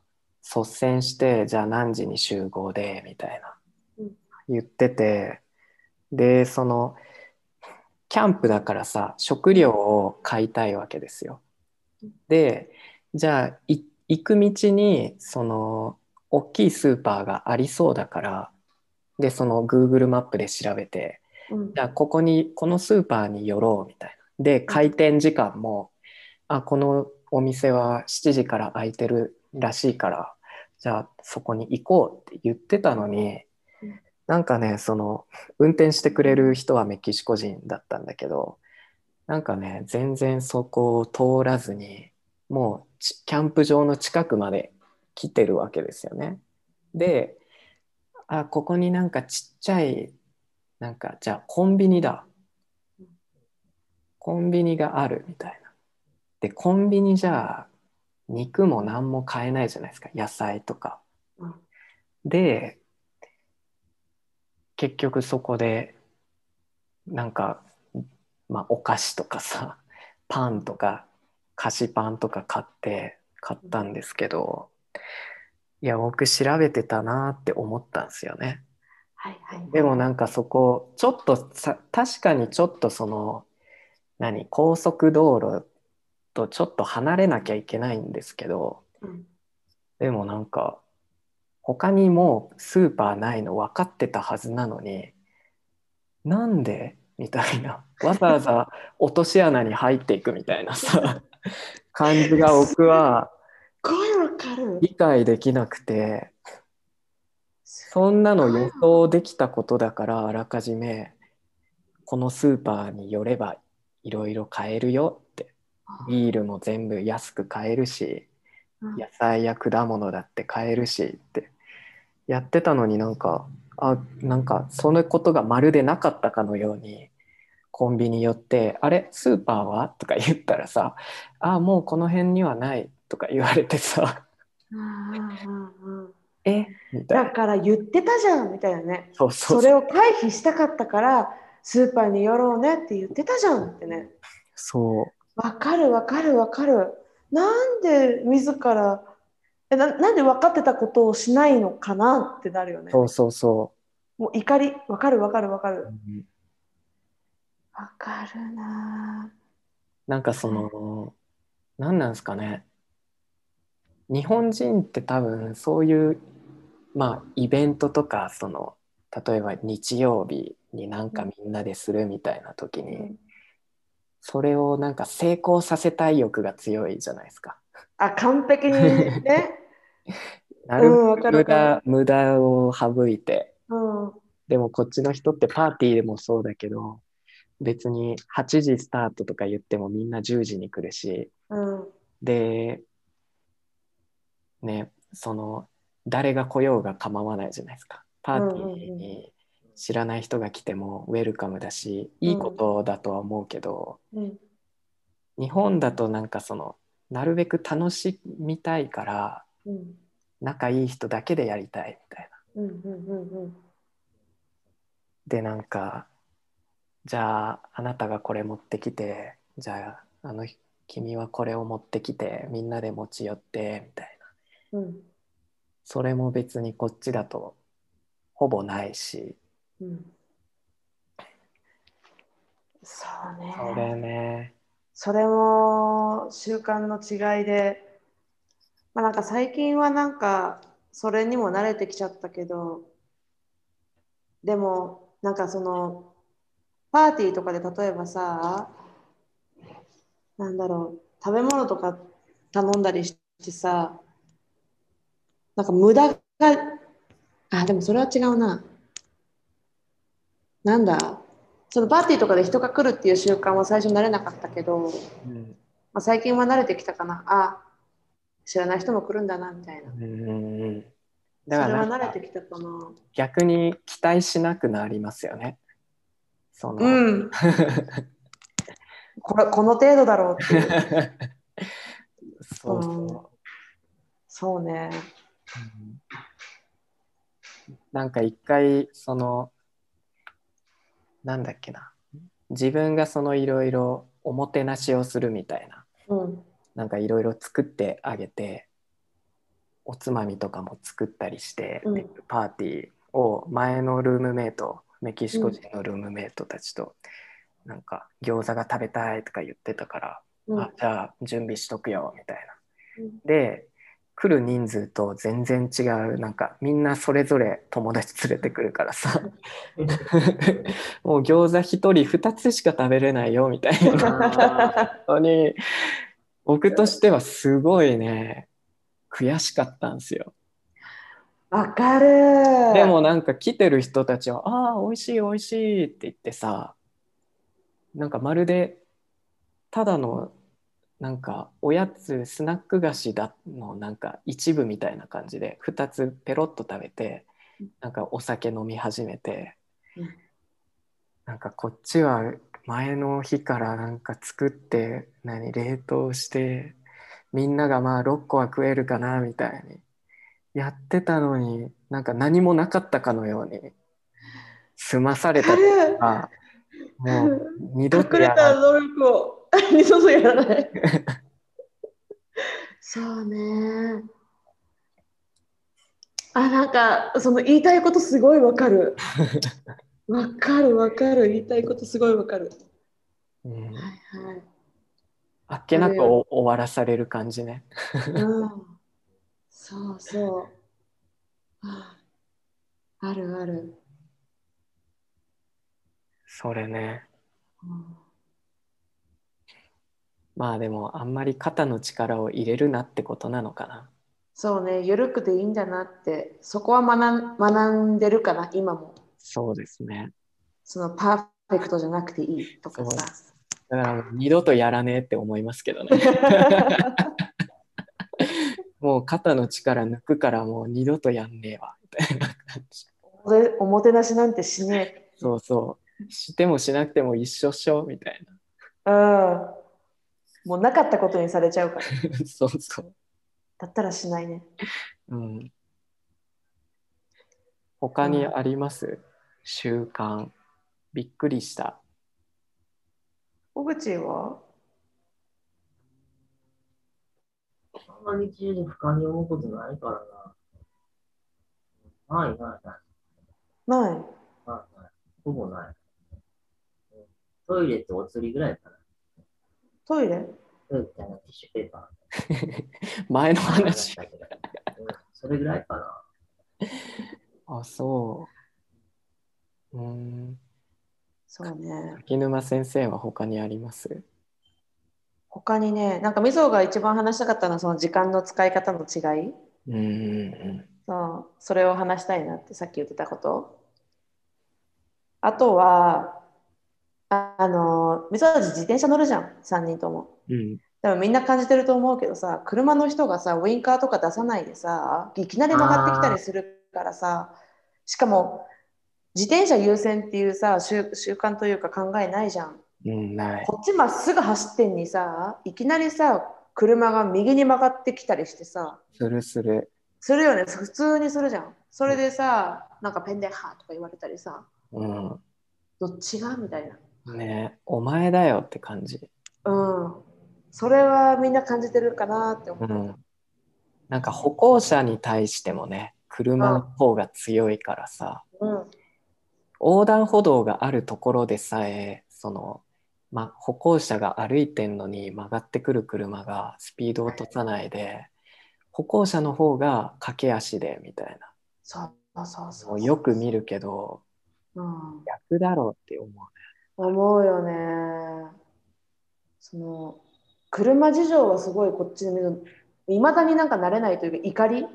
率先して、じゃあ何時に集合で、みたいな。うん、言ってて、で、その、キャンプだからさ、食料を買いたいわけですよ。で、じゃあ、い行く道に、その、大きいスーパーがありそうだから、で、その Google マップで調べて、うん。じゃあここにこのスーパーに寄ろうみたいな。で開店時間もあこのお店は7時から開いてるらしいからじゃあそこに行こうって言ってたのになんかねその運転してくれる人はメキシコ人だったんだけどなんかね全然そこを通らずにもうキャンプ場の近くまで来てるわけですよね。であここになんかちっちゃいなんかじゃあコンビニだコンビニがあるみたいなでコンビニじゃあ肉も何も買えないじゃないですか。野菜とか。うんで結局そこでなんか、まあ、お菓子とかさパンとか菓子パンとか買って買ったんですけどいや僕調べてたなって思ったんですよね。はいはい。でもなんかそこちょっとさ確かにちょっとその何高速道路とちょっと離れなきゃいけないんですけどうん。でもなんか他にもうスーパーないの分かってたはずなのになんで？みたいな。わざわざ落とし穴に入っていくみたいなさ感じが僕は理解できなくてそんなの予想できたことだからあらかじめこのスーパーに寄ればいろいろ買えるよビールも全部安く買えるしうん野菜や果物だって買えるしってやってたのになんかあなんかそのことがまるでなかったかのようにコンビニ寄って「あれスーパーは?」とか言ったらさ「あもうこの辺にはない」とか言われてさ え？みたいな。だから言ってたじゃんみたいなね。そうそうそれを回避したかったからスーパーに寄ろうねって言ってたじゃんってね。そう。わかるわかるわかる。なんで自らえななんで分かってたことをしないのかなってなるよね。そうそうそもう怒りわかるわかるわかう。る。うんわかるななんかその、何なんですかね。日本人って多分そういう、まあ、イベントとか、その、例えば日曜日になんかみんなでするみたいな時に、うんそれをなんか成功させたい欲が強いじゃないですか。あ完璧にね。なるうんわべく無駄無駄を省いて、うん。でもこっちの人ってパーティーでもそうだけど、別に8時スタートとか言ってもみんな10時に来るし、うん。で、ね、その、誰が来ようが構わないじゃないですか。パーティーに知らない人が来てもウェルカムだし、いいことだとは思うけど、うん。日本だとなんかその、なるべく楽しみたいから、うん。仲いい人だけでやりたいみたいな。うんうんうんうん。で、なんか、じゃあ、あなたがこれ持ってきて、じゃあ、あの、君はこれを持ってきて、みんなで持ち寄って、みたいな。うん。それも別にこっちだとほぼないし、うん。そうね。それね、それも習慣の違いで、まあ、なんか最近はなんかそれにも慣れてきちゃったけどでもなんかそのパーティーとかで例えばさなんだろう食べ物とか頼んだりしてさなんか無駄があでもそれは違うななんだそのパーティーとかで人が来るっていう習慣は最初慣れなかったけど、うんまあ、最近は慣れてきたかな。あ知らない人も来るんだなみたいな。うんだれはから慣れてきたかな。逆に期待しなくなりますよね。その、うん。これこの程度だろうっていう。そうそう、そうね。うんなんか一回そのなんだっけな。自分がそのいろいろおもてなしをするみたいな。うん。なんかいろいろ作ってあげておつまみとかも作ったりして、うん。でパーティーを前のルームメイトメキシコ人のルームメイトたちと、なんか餃子が食べたいとか言ってたから、うん。あじゃあ準備しとくよみたいな。うん。で来る人数と全然違う。なんかみんなそれぞれ友達連れてくるからさ。もう餃子1人2つしか食べれないよみたいな。あ本当に。僕としてはすごいね悔しかったんですよ。わかる。でもなんか来てる人たちは「ああ美味しい美味しい」って言ってさなんかまるでただのなんかおやつスナック菓子だのなんか一部みたいな感じで2つペロッと食べてなんかお酒飲み始めてうん。なんかこっちは前の日からなんか作って何冷凍してみんながまあ6個は食えるかなみたいにやってたのになんか何もなかったかのように済まされたとわかか もう二る。度とやらた努力を二度とやらない。そうね。あ、なんか、その言いたいことすごいわかる。わかるわかる。言いたいことすごいわかる。うんはいはい。あっけなくお終わらされる感じね。うん、そうそう。ああるある。それね。うんまあでもあんまり肩の力を入れるなってことなのかな。そうね、緩くていいんだなって、そこは学ん学んでるかな、今も。そうですね。そのパーフェクトじゃなくていいとかさ。だから二度とやらねえって思いますけどね。もう肩の力抜くからもう二度とやんねえわみたいな感じ。おもてなしなんてしねそうそう。してもしなくても一緒っしょみたいえ。うん。もうなかったことにされちゃうから。な。そうそう。だったらしないね。うん。他にあります、習慣。びっくりした。小口は？あんま日中で俯瞰に思うことないからな。ないないない。ない。ないない。ほぼない。うんトイレとお釣りぐらいかな。トイレ？トイレってあのティッシュペーパ前のー。話。うんそれぐらいかな。あ、そう。うん。そうね。柿沼先生は他にあります？他にね、なんかみぞが一番話したかったのはその時間の使い方の違い。うんうんそうそれを話したいなってさっき言ってたこと。あとは、ああの、みぞたち自転車乗るじゃん、3人とも。うん。うん。でもみんな感じてると思うけどさ、車の人がさ、ウインカーとか出さないでさ、いきなり曲がってきたりするからさ、しかも自転車優先っていうさ、習習慣というか考えないじゃん。うん、ない。こっちまっすぐ走ってんにさ、いきなりさ、車が右に曲がってきたりしてさ、するする。するよね、普通にするじゃん。それでさ、なんかペンデハーとか言われたりさ、うん。どっちが？みたいな。ねお前だよって感じ。うん。それはみんな感じてるかなって思う。うん。なんか歩行者に対してもね、車の方が強いからさ、うん。横断歩道があるところでさえ、その、ま、歩行者が歩いてんのに曲がってくる車がスピードを落とさないで、歩行者の方が駆け足でみたいな。そうそうそうよく見るけど、うん。逆だろうって思う思うよね。その車事情はすごいこっちで見るいまだになんか慣れないというか怒り？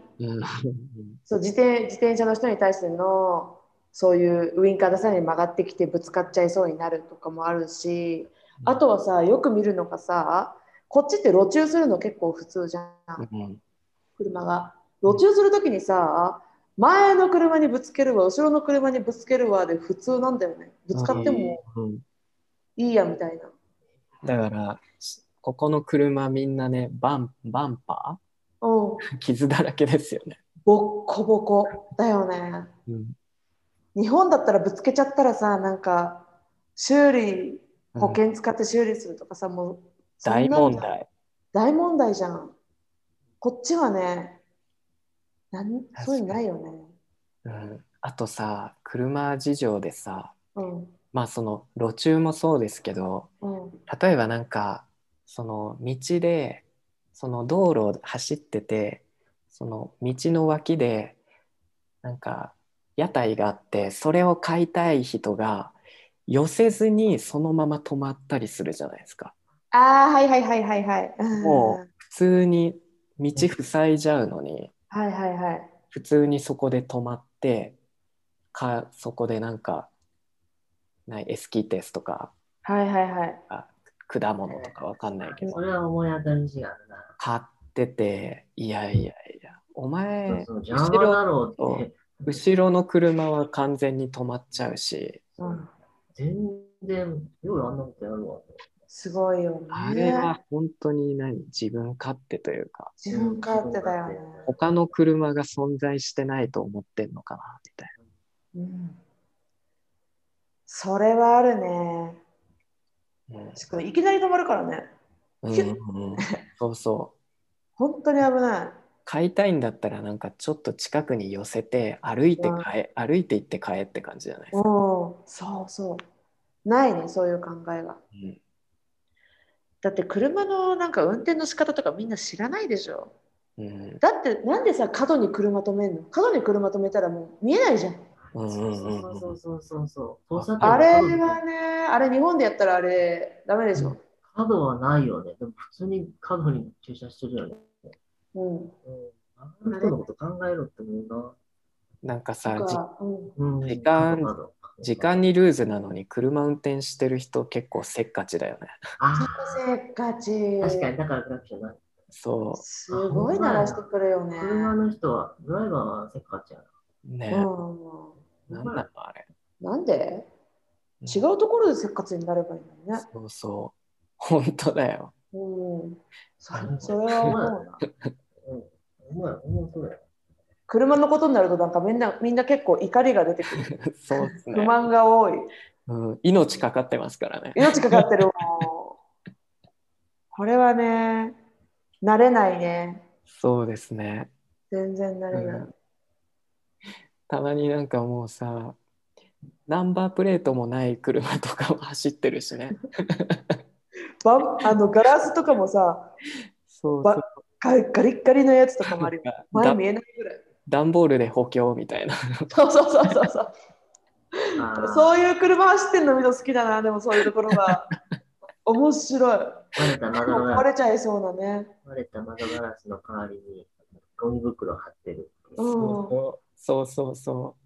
そう自転自転車の人に対してのそういうウインカー出さないで曲がってきてぶつかっちゃいそうになるとかもあるしあとはさよく見るのがさこっちって路駐するの結構普通じゃんうん、車が路駐するときにさ前の車にぶつけるわ後ろの車にぶつけるわで普通なんだよねぶつかってもうんいいやみたいな。だから、ここの車みんなね、バンバンパうんー傷だらけですよね。ボッコボコだよね。うん日本だったらぶつけちゃったらさ、なんか修理、保険使って修理するとかさ、もうそんなん大問題。大問題じゃん。こっちはね、なんそういうのないよね。うん、あとさ、車事情でさ、うん。まあその路中もそうですけど、うん。例えばなんか、その道で、その道路を走ってて、その道の脇で、なんか屋台があって、それを買いたい人が寄せずにそのまま止まったりするじゃないですか。ああ、はいはいはいはいはい。うんもう普通に道塞いじゃうのに、はいはいはい。普通にそこで止まってかそこでなんかないエスキーテスとかはいはいはい。あ果物とかわかんないけどそれは思い当たる節があるな。買ってていやいやいやお前そう邪魔だろうって。後ろの車は完全に止まっちゃうしうん、全然、ようあんなことやるわ。すごいよね。あれは本当に何？自分勝手というか自分勝手だよね。他の車が存在してないと思ってんのかなみたいうん。それはあるね。な、うんしかもいきなり止まるからね。うんうんうんそうそう 本当に危ない。買いたいんだったらなんかちょっと近くに寄せて歩いて買え、歩いて行って買えって感じじゃないですうん、か。そうそう。ないね、そういう考えが。うんだって車のなんか運転の仕方とかみんな知らないでしょ。うんだってなんでさ、角に車止めんの？角に車止めたらもう見えないじゃん。うんそううんうんうんそうそうそうそう。交差点あれはね、あれ日本でやったらあれダメでしょ。角はないよね。でも普通に角に駐車してるよね。うん。うん。あの人のこと考えろって思うなんかさうん。時間にルーズなのに車運転してる人結構せっかちだよね。あせっかち。あ、確かに、だからクラクションない。そすごい鳴らしてくるよね。車の人は、ドライバーはせっかちやな。うね、うなんなのあれ。ん。なんで？違うところでせっかちになればいいのにね。そうそう。本当だよ。うん。そそれは思うな。うん。お前、お前そうや。車のことになるとなんかみんなみんな結構怒りが出てくる。そうですね不、満が多い。うん。命かかってますからね。命かかってる。これはね、慣れないね。そうですね。全然慣れない。うんたまになんかもうさ、ナンバープレートもない車とかも走ってるしね。あのガラスとかもさ、そうそうばガガリッガリのやつとかもあるよ。前見えないぐらい。段ボールで補強みたいな。そうそうそうそうそう。そういう車走ってんの見るの好きだな、でもそういうところが。面白い。割れた窓ガラス壊れちゃいそうなね。割れた窓ガラスの代わりにゴミ袋貼ってる。うんそうそうそ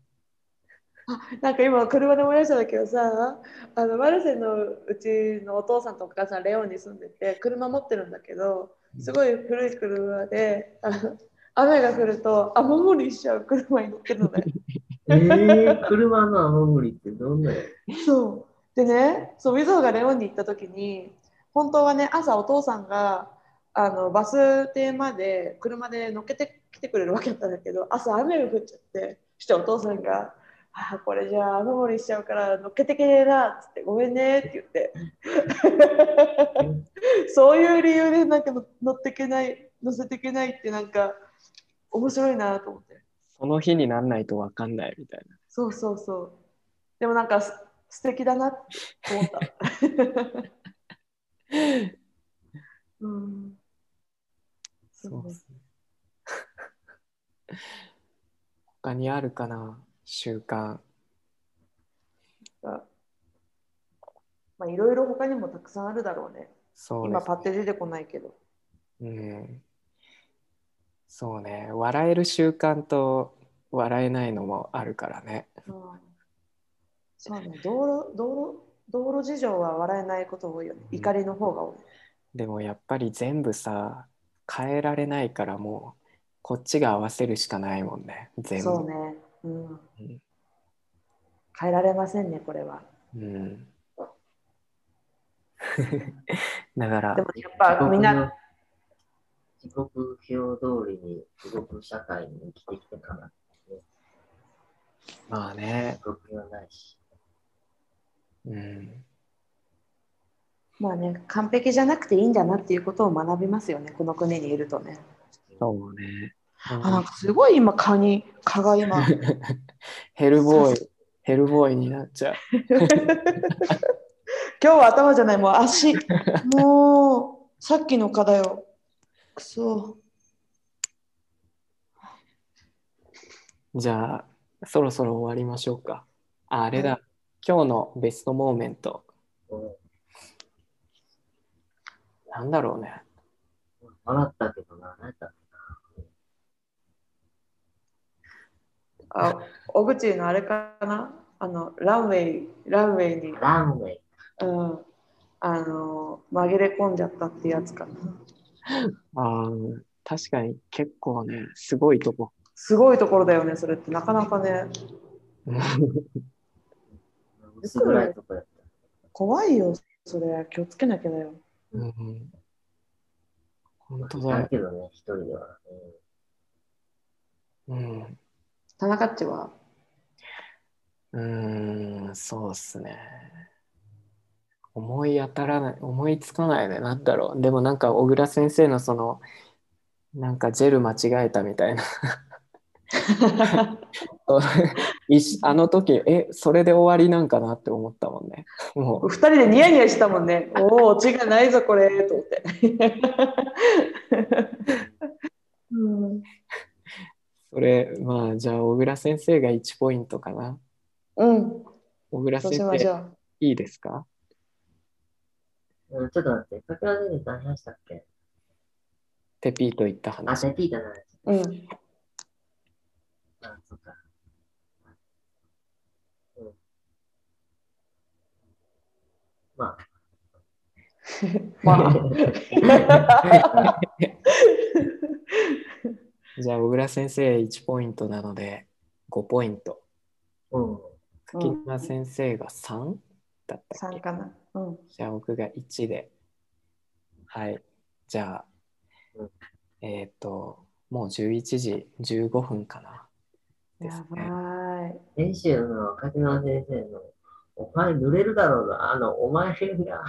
なんか今車で思い出したんだけどさあのマルセのうちのお父さんとお母さんレオンに住んでて車持ってるんだけどすごい古い車であの雨が降ると雨漏りしちゃう車に乗ってるのね。えー、車の雨漏りってどんなやそう。でねそうみずほがレオンに行った時に本当はね朝お父さんがあのバス停まで車で乗っけてきてくれるわけだったんだけど朝雨が降っちゃってそしてお父さんが「あーこれじゃあ雨漏りしちゃうから乗っけてけねえな」っつって「ごめんね」って言って。そういう理由でなんか乗乗ってけない乗せてけないってなんか面白いなと思ってその日になんないとわかんないみたいな。そうそうそうでもなんかす素敵だなって思った。うんそうですね。他にあるかな？習慣。まあいろいろ他にもたくさんあるだろうね。今そうですパッて出てこないけど。うん。そうね。笑える習慣と笑えないのもあるからね。うんそうね、道路道路道路事情は笑えないこと多いよね。怒りの方が多い。でもやっぱり全部さ、変えられないからもう、こっちが合わせるしかないもんね。全部。そうね、うんうん。変えられませんね、これは。うん。だからで、もやっぱみんな、時刻表通りに時刻社会に生きてきてかな。まあね時、刻表ないし。うん。まあね、完璧じゃなくていいんだなっていうことを学びますよね、この国にいるとね。そうね。あ、なんかすごい今、蚊に、蚊が今。ヘルボーイ、ヘルボーイになっちゃう。今日は頭じゃない、もう足。もう、さっきの蚊だよ。くそ。じゃあ、そろそろ終わりましょうか。ああれだ、は今日のベストモーメント。うんなんだろうね。笑ったけどな、何やったあ、小口のあれかな？あの、ランウェイ、ランウェイに、ランウェイ。うん、あの、紛れ込んじゃったってやつかな。あー確かに結構ね、すごいとこ。すごいところだよね、それって。なかなかね、薄暗いとこやった。怖いよ、それ。気をつけなきゃだよ。うん、本当だだよ。けどね、一人では。うん。田中っちは？うーん、そうっすね。思い当たらない、思いつかないね。なんだろう。でもなんか小倉先生のその、なんかジェル間違えたみたいな。あの時、え、それで終わりなんかなって思ったもんね。もう、二人でニヤニヤしたもんね。おお、オチがないぞ、これ、と思って。うん、それ、まあ、じゃあ小倉先生が1ポイントかな。うん、小倉先生、う。いいですか？うんちょっと待って、桜で何話したっけ？テピーと言ったあ、話。セピータの話。うん、あ、そっか。うん。まあ、まあ、じゃあ小倉先生1ポイントなので5ポイント。うん。柿沼先生が 3? だったっけ？3かな。うん、じゃあ僕が1で。はい。じゃあうん、えっ、と、もう11時15分かな。ですやばね。い。先週の柿野先生の、お前濡れるだろうな、あの、お前が。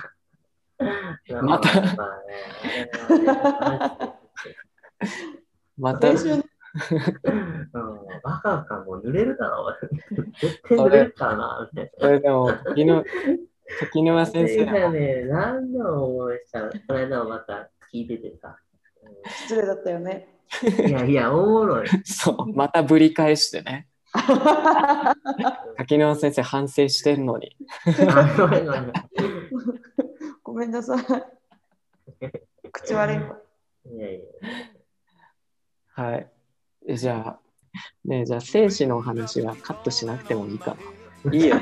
またまたうんバカかもう濡れるだろう。絶対濡れるからな。それでも、時の時沼先生ね、何度も思いしたの？この間もまた聞いててさ。失礼だったよね。うんいやいや、おもろい。そう、またぶり返してね。滝沼先生反省してんのに。あごめんなさい。口悪いわ。いやいや。はい。えじゃあ、ねえじゃあ、生死のお話はカットしなくてもいいかな。いいよ。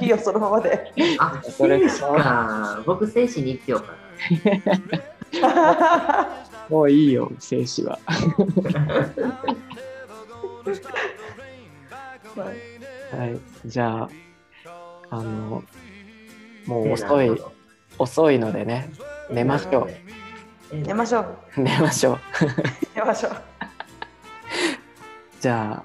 いいよ、そのままで。あ、それ精子か。僕、精子に行ってようかもういいよ、生死は。はい。じゃあ、あの、もうな。遅い遅いのでね、ど寝ましょう。え寝ましょう。寝ましょう。寝ましょう。じゃあ、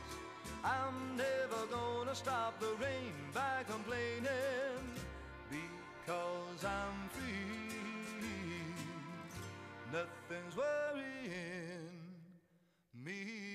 I'm never gonna stop the rain by complaining. Because I'm free, nothing's worrying me.